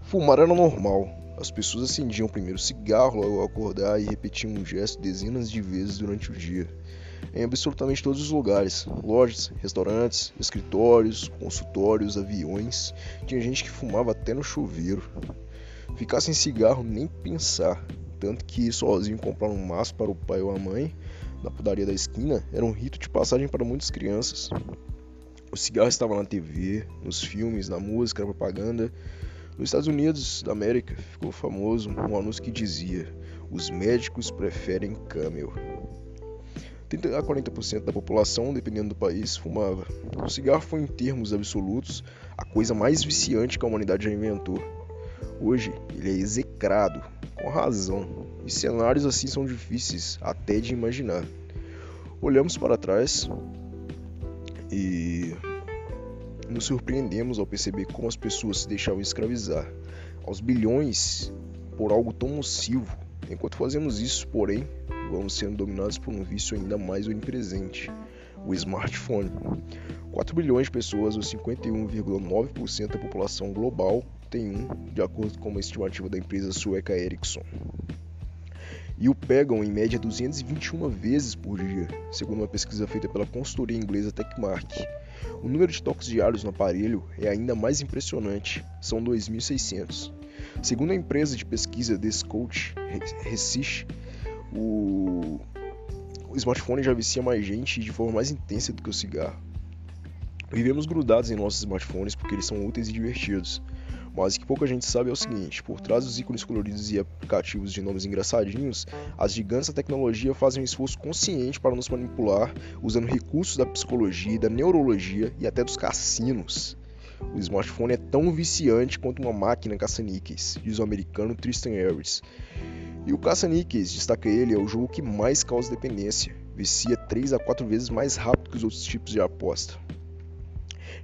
Fumar era normal. As pessoas acendiam o primeiro cigarro ao acordar e repetiam um gesto dezenas de vezes durante o dia. Em absolutamente todos os lugares: lojas, restaurantes, escritórios, consultórios, aviões. Tinha gente que fumava até no chuveiro. Ficar sem cigarro, nem pensar. Tanto que sozinho comprar um maço para o pai ou a mãe na padaria da esquina era um rito de passagem para muitas crianças. O cigarro estava na TV, nos filmes, na música, na propaganda. Nos Estados Unidos da América ficou famoso um anúncio que dizia: Os médicos preferem camel. 30 a 40% da população, dependendo do país, fumava. O cigarro foi, em termos absolutos, a coisa mais viciante que a humanidade já inventou. Hoje, ele é execrado com razão, e cenários assim são difíceis até de imaginar. Olhamos para trás e nos surpreendemos ao perceber como as pessoas se deixavam escravizar aos bilhões por algo tão nocivo. Enquanto fazemos isso, porém, vamos sendo dominados por um vício ainda mais onipresente, o smartphone. 4 bilhões de pessoas, ou 51,9% da população global, de acordo com uma estimativa da empresa sueca Ericsson. E o pegam em média 221 vezes por dia, segundo uma pesquisa feita pela consultoria inglesa Techmark. O número de toques diários no aparelho é ainda mais impressionante, são 2.600. Segundo a empresa de pesquisa Descoach Research, o... o smartphone já vicia mais gente de forma mais intensa do que o cigarro. Vivemos grudados em nossos smartphones porque eles são úteis e divertidos. Mas que pouca gente sabe é o seguinte: por trás dos ícones coloridos e aplicativos de nomes engraçadinhos, as gigantes da tecnologia fazem um esforço consciente para nos manipular, usando recursos da psicologia, da neurologia e até dos cassinos. O smartphone é tão viciante quanto uma máquina caça-níqueis, diz o americano Tristan Harris. E o caça-níqueis, destaca ele, é o jogo que mais causa dependência, vicia 3 a 4 vezes mais rápido que os outros tipos de aposta.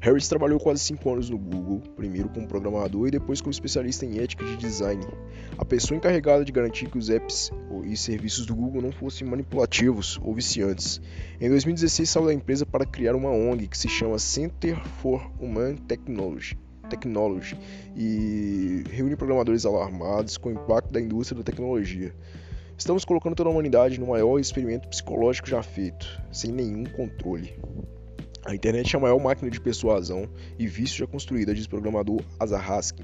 Harris trabalhou quase 5 anos no Google, primeiro como programador e depois como especialista em ética de design. A pessoa encarregada de garantir que os apps e serviços do Google não fossem manipulativos ou viciantes. Em 2016 saiu da empresa para criar uma ONG que se chama Center for Human Technology. Technology e reúne programadores alarmados com o impacto da indústria da tecnologia. Estamos colocando toda a humanidade no maior experimento psicológico já feito, sem nenhum controle. A internet é a maior máquina de persuasão e vício já construída, diz o programador Azar Haskin.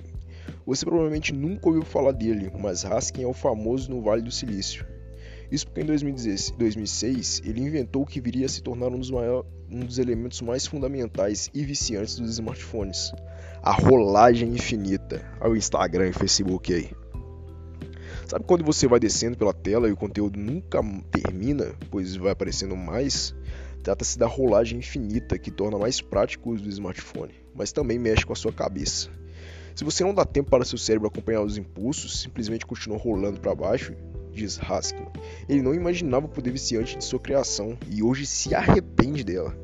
Você provavelmente nunca ouviu falar dele, mas Haskin é o famoso no Vale do Silício. Isso porque em 2006 ele inventou o que viria a se tornar um dos, um dos elementos mais fundamentais e viciantes dos smartphones: a rolagem infinita. Olha o Instagram e Facebook aí. Sabe quando você vai descendo pela tela e o conteúdo nunca termina, pois vai aparecendo mais? Trata-se da rolagem infinita que torna mais prático o uso do smartphone, mas também mexe com a sua cabeça. Se você não dá tempo para seu cérebro acompanhar os impulsos, simplesmente continua rolando para baixo, diz Haskell. Ele não imaginava o poder viciante de sua criação e hoje se arrepende dela.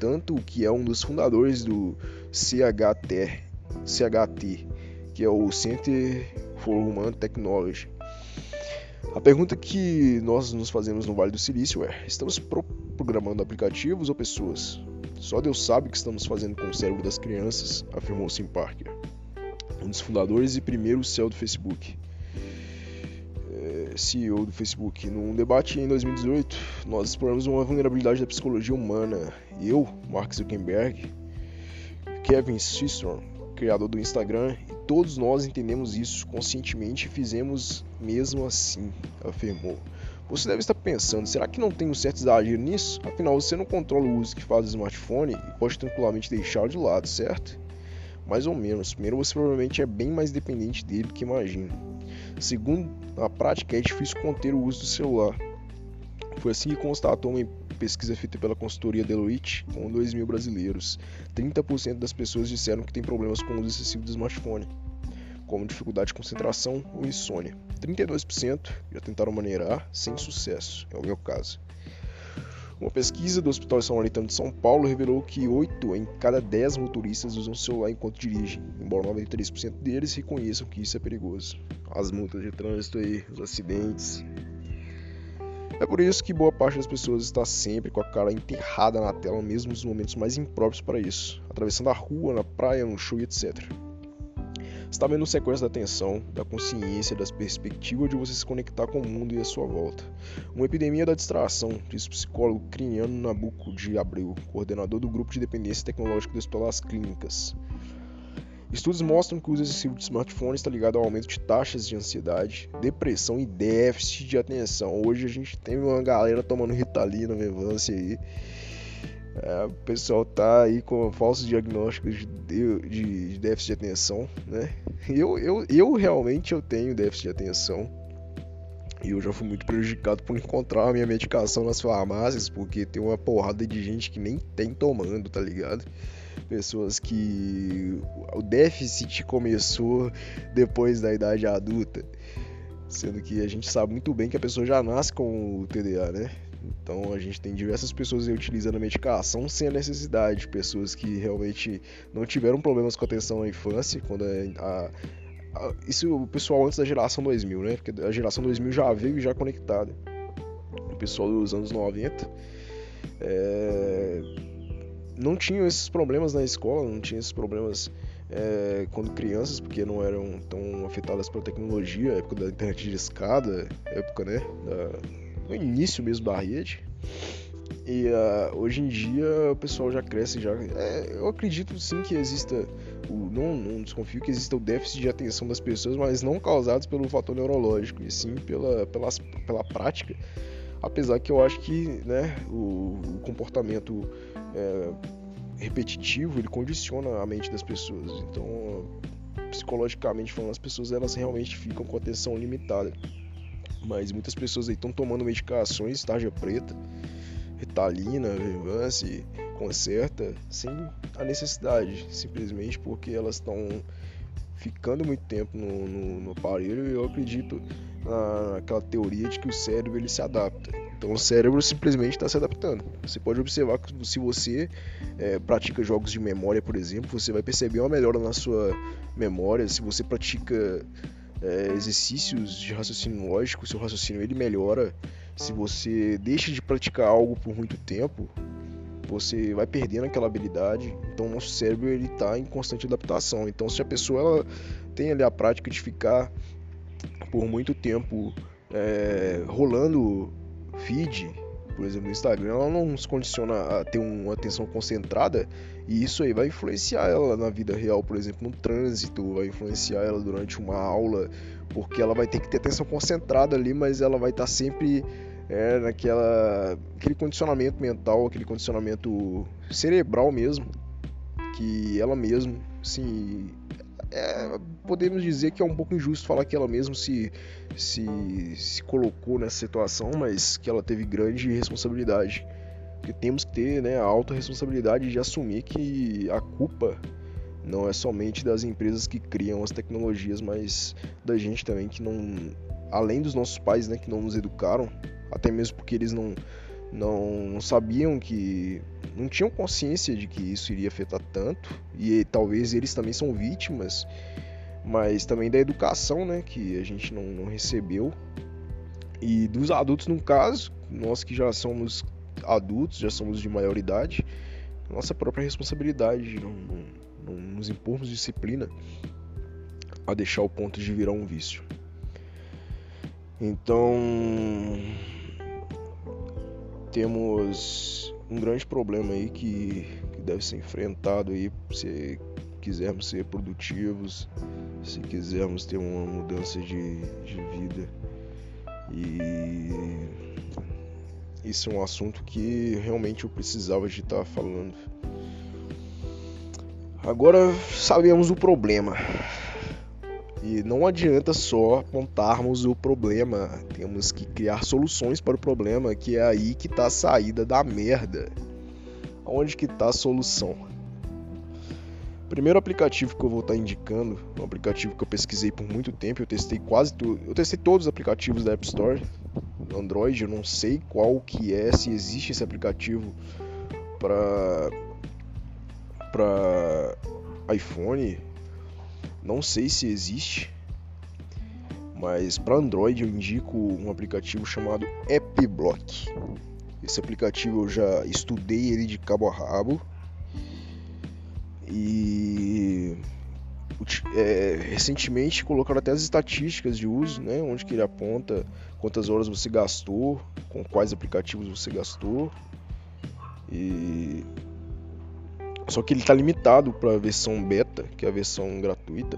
Tanto que é um dos fundadores do CHT, CHT que é o Center for Human Technology, a pergunta que nós nos fazemos no Vale do Silício é: estamos programando aplicativos ou pessoas? Só Deus sabe o que estamos fazendo com o cérebro das crianças, afirmou Sim Parker, um dos fundadores e primeiro CEO do Facebook. É, CEO do Facebook. Num debate em 2018, nós exploramos uma vulnerabilidade da psicologia humana. Eu, Mark Zuckerberg, Kevin Systrom, criador do Instagram, todos nós entendemos isso conscientemente e fizemos mesmo assim, afirmou. Você deve estar pensando, será que não tem um certo exagero nisso? Afinal, você não controla o uso que faz do smartphone e pode tranquilamente deixá-lo de lado, certo? Mais ou menos. Primeiro, você provavelmente é bem mais dependente dele do que imagina. Segundo, na prática é difícil conter o uso do celular. Foi assim que constatou uma pesquisa feita pela consultoria Deloitte com 2 mil brasileiros. 30% das pessoas disseram que têm problemas com o uso excessivo do smartphone, como dificuldade de concentração ou insônia. 32% já tentaram maneirar sem sucesso, é o meu caso. Uma pesquisa do Hospital Samaritano de São Paulo revelou que 8 em cada 10 motoristas usam o celular enquanto dirigem, embora 93% deles reconheçam que isso é perigoso. As multas de trânsito aí, os acidentes, é por isso que boa parte das pessoas está sempre com a cara enterrada na tela, mesmo nos momentos mais impróprios para isso, atravessando a rua, na praia, no show etc. Está vendo sequência da atenção, da consciência, das perspectivas de você se conectar com o mundo e a sua volta. Uma epidemia da distração, diz o psicólogo Criniano Nabuco de Abreu, coordenador do grupo de dependência tecnológica do Hospital das Clínicas. Estudos mostram que o uso excessivo de smartphones está ligado ao aumento de taxas de ansiedade, depressão e déficit de atenção. Hoje a gente tem uma galera tomando Ritalina, Mevance aí. É, o pessoal tá aí com falsos diagnósticos de, de, de, déficit de atenção, né? Eu, eu, eu realmente eu tenho déficit de atenção. E eu já fui muito prejudicado por encontrar a minha medicação nas farmácias, porque tem uma porrada de gente que nem tem tomando, tá ligado? Pessoas que o déficit começou depois da idade adulta, sendo que a gente sabe muito bem que a pessoa já nasce com o TDA, né? Então a gente tem diversas pessoas utilizando a medicação sem a necessidade, pessoas que realmente não tiveram problemas com atenção na infância, quando a, a, isso o pessoal antes da geração 2000, né? Porque a geração 2000 já veio já conectada. O pessoal dos anos 90 é, não tinham esses problemas na escola, não tinham esses problemas é, quando crianças, porque não eram tão afetadas pela tecnologia, época da internet de escada, época, né, da, no início mesmo da rede. E uh, hoje em dia o pessoal já cresce, já. É, eu acredito sim que exista, o, não, não desconfio que exista o déficit de atenção das pessoas, mas não causados pelo fator neurológico, e sim pela, pela, pela prática. Apesar que eu acho que né, o, o comportamento é, repetitivo, ele condiciona a mente das pessoas. Então, psicologicamente falando, as pessoas elas realmente ficam com atenção limitada. Mas muitas pessoas estão tomando medicações, tarja preta, retalina, Vivance, conserta, sem a necessidade, simplesmente porque elas estão ficando muito tempo no, no, no aparelho e eu acredito naquela teoria de que o cérebro ele se adapta. Então o cérebro simplesmente está se adaptando. Você pode observar que se você é, pratica jogos de memória, por exemplo, você vai perceber uma melhora na sua memória. Se você pratica é, exercícios de raciocínio lógico, seu raciocínio ele melhora. Se você deixa de praticar algo por muito tempo, você vai perdendo aquela habilidade. Então o nosso cérebro ele está em constante adaptação. Então se a pessoa ela tem ali a prática de ficar por muito tempo é, rolando feed, por exemplo, no Instagram, ela não se condiciona a ter uma atenção concentrada e isso aí vai influenciar ela na vida real, por exemplo, no trânsito, vai influenciar ela durante uma aula, porque ela vai ter que ter atenção concentrada ali, mas ela vai estar sempre é, naquela aquele condicionamento mental, aquele condicionamento cerebral mesmo, que ela mesma, assim, é, podemos dizer que é um pouco injusto falar que ela mesma se, se, se colocou nessa situação, mas que ela teve grande responsabilidade. Porque temos que ter né, a alta responsabilidade de assumir que a culpa não é somente das empresas que criam as tecnologias, mas da gente também que não, além dos nossos pais, né, que não nos educaram, até mesmo porque eles não, não sabiam que não tinham consciência de que isso iria afetar tanto e talvez eles também são vítimas mas também da educação né que a gente não, não recebeu. E dos adultos no caso nós que já somos adultos já somos de maioridade nossa própria responsabilidade de não, não, não nos impormos disciplina a deixar o ponto de virar um vício. Então temos um grande problema aí que, que deve ser enfrentado aí se quisermos ser produtivos, se quisermos ter uma mudança de, de vida. E isso é um assunto que realmente eu precisava de estar falando. Agora sabemos o problema. E não adianta só apontarmos o problema, temos que criar soluções para o problema, que é aí que está a saída da merda. Onde que está a solução? Primeiro aplicativo que eu vou estar tá indicando, um aplicativo que eu pesquisei por muito tempo, eu testei quase tudo, eu testei todos os aplicativos da App Store, Android, eu não sei qual que é, se existe esse aplicativo para para iPhone, não sei se existe, mas para Android eu indico um aplicativo chamado AppBlock. Esse aplicativo eu já estudei ele de cabo a rabo. E é, recentemente colocaram até as estatísticas de uso, né, onde que ele aponta quantas horas você gastou, com quais aplicativos você gastou. E só que ele está limitado para a versão beta, que é a versão gratuita.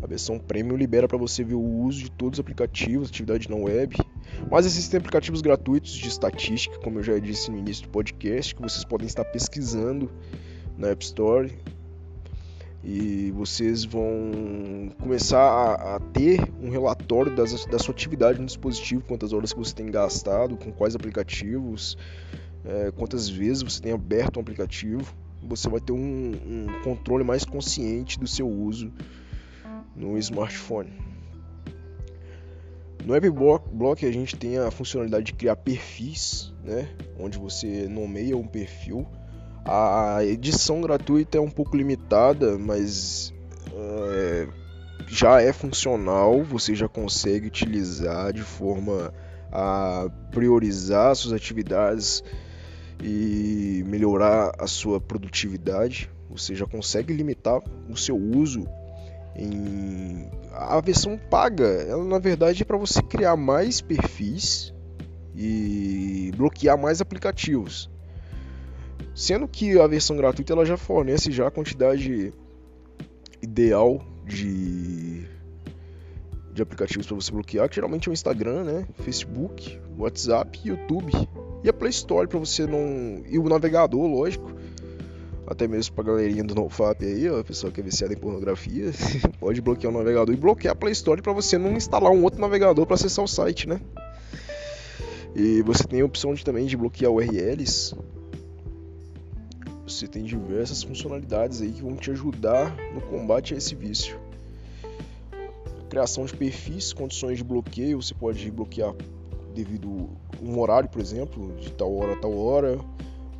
A versão premium libera para você ver o uso de todos os aplicativos, atividade na web. Mas existem aplicativos gratuitos de estatística, como eu já disse no início do podcast, que vocês podem estar pesquisando na App Store. E vocês vão começar a, a ter um relatório das, da sua atividade no dispositivo, quantas horas que você tem gastado, com quais aplicativos, é, quantas vezes você tem aberto um aplicativo você vai ter um, um controle mais consciente do seu uso no smartphone. No AppBlock a gente tem a funcionalidade de criar perfis, né? onde você nomeia um perfil. A edição gratuita é um pouco limitada, mas é, já é funcional, você já consegue utilizar de forma a priorizar suas atividades e melhorar a sua produtividade. Você já consegue limitar o seu uso em a versão paga. Ela na verdade é para você criar mais perfis e bloquear mais aplicativos. Sendo que a versão gratuita ela já fornece já a quantidade ideal de de aplicativos para você bloquear, que geralmente é o Instagram, né, Facebook, WhatsApp, YouTube e a Play Store para você não. E o navegador, lógico. Até mesmo pra galerinha do NoFap aí, ó, a pessoa que é viciada em pornografia, pode bloquear o navegador e bloquear a Play Store para você não instalar um outro navegador para acessar o site, né? E você tem a opção de, também de bloquear URLs. Você tem diversas funcionalidades aí que vão te ajudar no combate a esse vício. Criação de perfis, condições de bloqueio, você pode bloquear devido um horário, por exemplo, de tal hora a tal hora,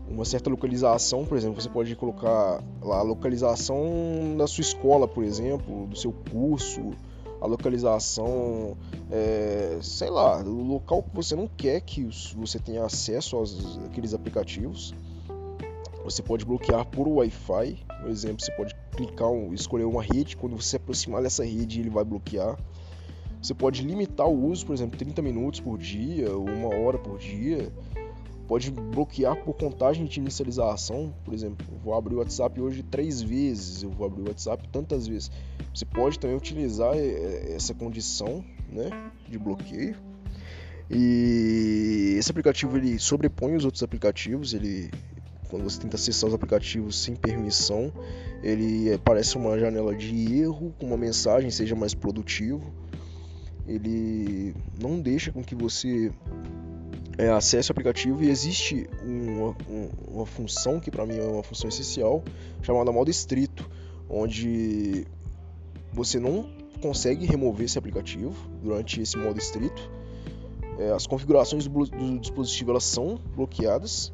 uma certa localização, por exemplo, você pode colocar lá a localização da sua escola, por exemplo, do seu curso, a localização, é, sei lá, o local que você não quer que você tenha acesso aos aqueles aplicativos. Você pode bloquear por Wi-Fi, por exemplo, você pode clicar, escolher uma rede, quando você se aproximar dessa rede ele vai bloquear. Você pode limitar o uso, por exemplo, 30 minutos por dia, uma hora por dia. Pode bloquear por contagem de inicialização, por exemplo, vou abrir o WhatsApp hoje três vezes, eu vou abrir o WhatsApp tantas vezes. Você pode também utilizar eh, essa condição né, de bloqueio. E esse aplicativo ele sobrepõe os outros aplicativos, ele quando você tenta acessar os aplicativos sem permissão, ele eh, parece uma janela de erro com uma mensagem seja mais produtivo. Ele não deixa com que você é, acesse o aplicativo e existe uma, uma função que para mim é uma função essencial chamada modo estrito, onde você não consegue remover esse aplicativo durante esse modo estrito. É, as configurações do, do dispositivo elas são bloqueadas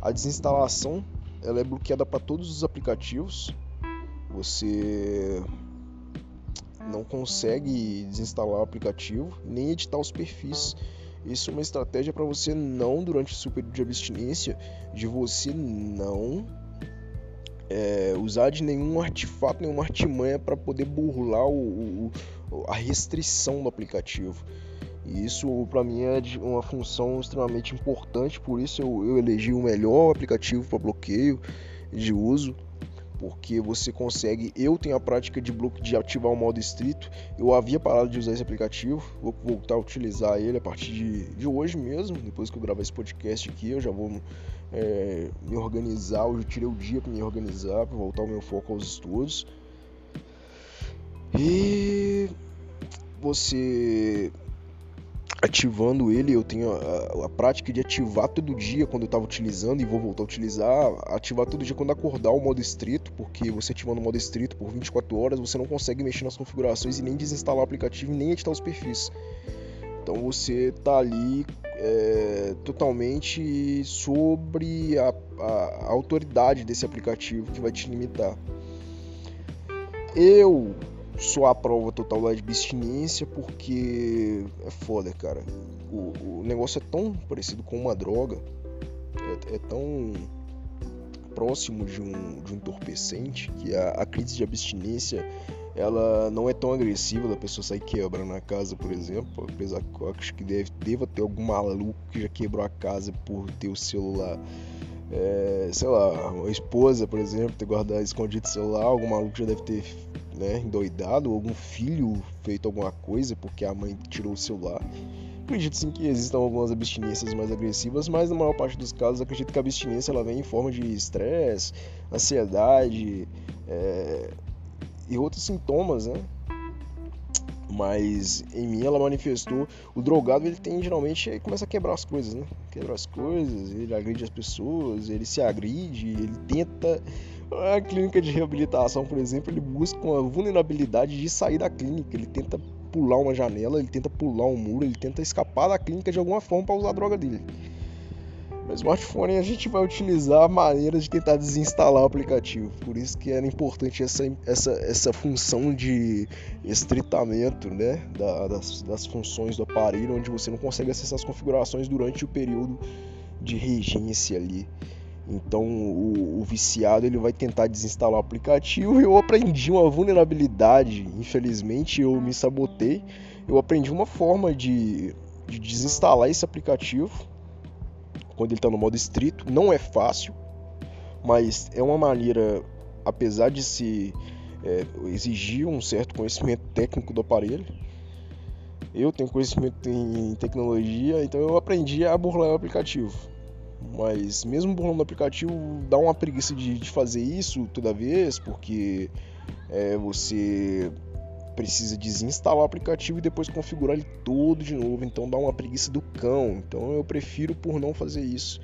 a desinstalação ela é bloqueada para todos os aplicativos. Você não consegue desinstalar o aplicativo nem editar os perfis. Isso é uma estratégia para você não, durante o seu período de abstinência, de você não é, usar de nenhum artefato, nenhuma artimanha para poder burlar o, o, a restrição do aplicativo. E isso para mim é uma função extremamente importante, por isso eu, eu elegi o melhor aplicativo para bloqueio de uso, porque você consegue. Eu tenho a prática de bloqueio de ativar o modo estrito. Eu havia parado de usar esse aplicativo, vou voltar a utilizar ele a partir de, de hoje mesmo, depois que eu gravar esse podcast aqui, eu já vou é, me organizar. Hoje eu tirei o dia para me organizar, para voltar o meu foco aos estudos. E você ativando ele, eu tenho a, a, prática de ativar todo dia quando eu estava utilizando e vou voltar a utilizar, ativar todo dia quando acordar o modo estrito, porque você ativando o modo estrito por 24 horas, você não consegue mexer nas configurações e nem desinstalar o aplicativo e nem editar os perfis. Então você tá ali é, totalmente sobre a, a, a autoridade desse aplicativo que vai te limitar. Eu sou a prova total da abstinência porque é foda, cara. O, o negócio é tão parecido com uma droga, é, é tão próximo de um, de um entorpecente que a, a, crise de abstinência ela não é tão agressiva da pessoa sair quebrando a casa, por exemplo, apesar que eu acho que deve, deva ter algum maluco que já quebrou a casa por ter o celular. É, sei lá, a esposa, por exemplo, ter guardado escondido o celular, algum maluco já deve ter né, endoidado, ou algum filho feito alguma coisa porque a mãe tirou o celular. Acredito sim que existam algumas abstinências mais agressivas, mas na maior parte dos casos acredito que a abstinência ela vem em forma de estresse, ansiedade é, e outros sintomas, né? Mas em mim ela manifestou. O drogado ele tem geralmente ele começa a quebrar as coisas, né? Quebra as coisas, ele agride as pessoas, ele se agride, ele tenta a clínica de reabilitação, por exemplo, ele busca uma vulnerabilidade de sair da clínica. Ele tenta pular uma janela, ele tenta pular um muro, ele tenta escapar da clínica de alguma forma para usar a droga dele. No smartphone a gente vai utilizar maneiras de tentar desinstalar o aplicativo. Por isso que era importante essa, essa, essa função de estritamento né, da, das, das funções do aparelho, onde você não consegue acessar as configurações durante o período de regência ali. Então o, o, viciado ele vai tentar desinstalar o aplicativo eu aprendi uma vulnerabilidade. Infelizmente eu me sabotei. Eu aprendi uma forma de, de desinstalar esse aplicativo quando ele está no modo estrito. Não é fácil, mas é uma maneira, apesar de se é, exigir um certo conhecimento técnico do aparelho. Eu tenho conhecimento em tecnologia, então eu aprendi a burlar o aplicativo. Mas mesmo burlando o aplicativo, dá uma preguiça de, de fazer isso toda vez, porque é, você precisa desinstalar o aplicativo e depois configurar ele todo de novo. Então dá uma preguiça do cão. Então eu prefiro por não fazer isso.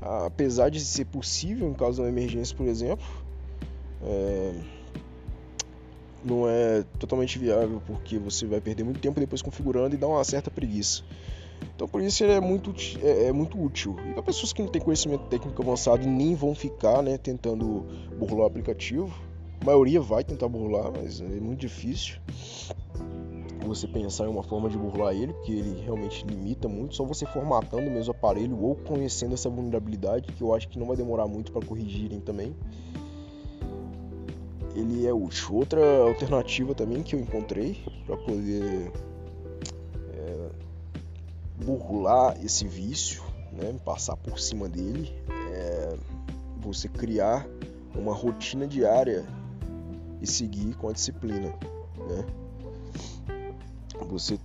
Apesar de ser possível em caso de uma emergência, por exemplo, é, não é totalmente viável porque você vai perder muito tempo depois configurando e dá uma certa preguiça. Então por isso ele é muito, é, é muito útil. E para pessoas que não têm conhecimento técnico avançado e nem vão ficar né, tentando burlar o aplicativo, a maioria vai tentar burlar, mas é muito difícil. você pensar em uma forma de burlar ele, porque ele realmente limita muito, só você formatando mesmo o aparelho ou conhecendo essa vulnerabilidade, que eu acho que não vai demorar muito para corrigirem também. Ele é útil. Outra alternativa também que eu encontrei para poder é, burlar esse vício, né, passar por cima dele, é você criar uma rotina diária e seguir com a disciplina, né? Você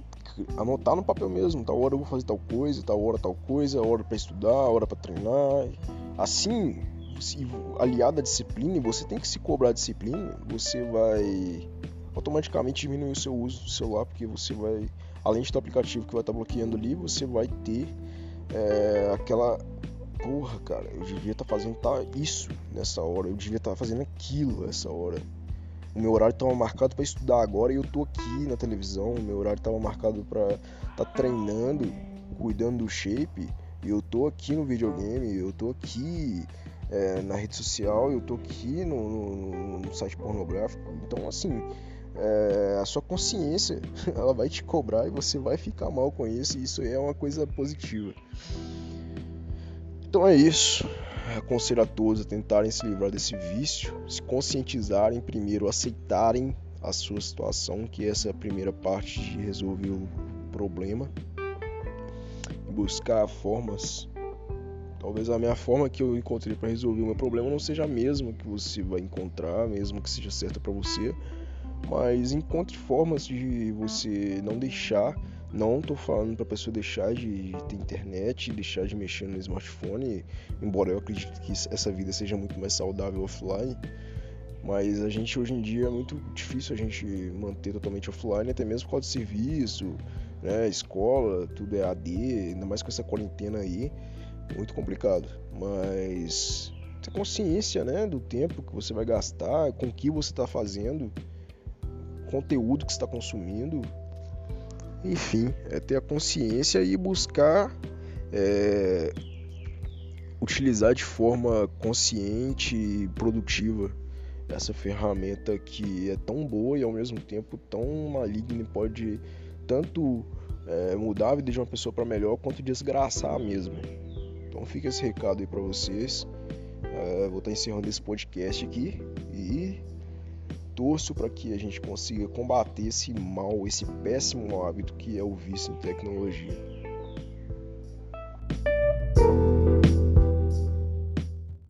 anotar no papel mesmo, tal hora eu vou fazer tal coisa, tal hora tal coisa, hora para estudar, hora para treinar. Assim, aliado à disciplina, você tem que se cobrar a disciplina, você vai automaticamente diminuir o seu uso do celular, porque você vai, além do aplicativo que vai estar bloqueando ali, você vai ter é, aquela porra, cara, eu devia estar fazendo tá, isso nessa hora, eu devia estar fazendo aquilo nessa hora o meu horário estava marcado para estudar agora e eu tô aqui na televisão, o meu horário estava marcado para estar tá treinando, cuidando do shape, e eu tô aqui no videogame, eu tô aqui é, na rede social, eu tô aqui no, no, no site pornográfico. Então, assim, é, a sua consciência ela vai te cobrar e você vai ficar mal com isso, e isso é uma coisa positiva. Então é isso aconselho a todos a tentarem se livrar desse vício, se conscientizarem primeiro, aceitarem a sua situação, que essa é a primeira parte de resolver o problema, buscar formas. Talvez a minha forma que eu encontrei para resolver o meu problema não seja a mesma que você vai encontrar, mesmo que seja certa para você, mas encontre formas de você não deixar não estou falando para a pessoa deixar de ter internet, deixar de mexer no smartphone, embora eu acredite que essa vida seja muito mais saudável offline. Mas a gente hoje em dia é muito difícil a gente manter totalmente offline, até mesmo por causa de serviço, né, escola, tudo é AD, ainda mais com essa quarentena aí, muito complicado. Mas ter consciência, né, do tempo que você vai gastar, com o que você está fazendo, conteúdo que está consumindo, enfim, é ter a consciência e buscar é, utilizar de forma consciente e produtiva essa ferramenta que é tão boa e ao mesmo tempo tão maligna e pode tanto é, mudar a vida de uma pessoa para melhor quanto desgraçar mesmo. Então fica esse recado aí para vocês. É, vou estar encerrando esse podcast aqui e torço para que a gente consiga combater esse mal, esse péssimo hábito que é o vício em tecnologia.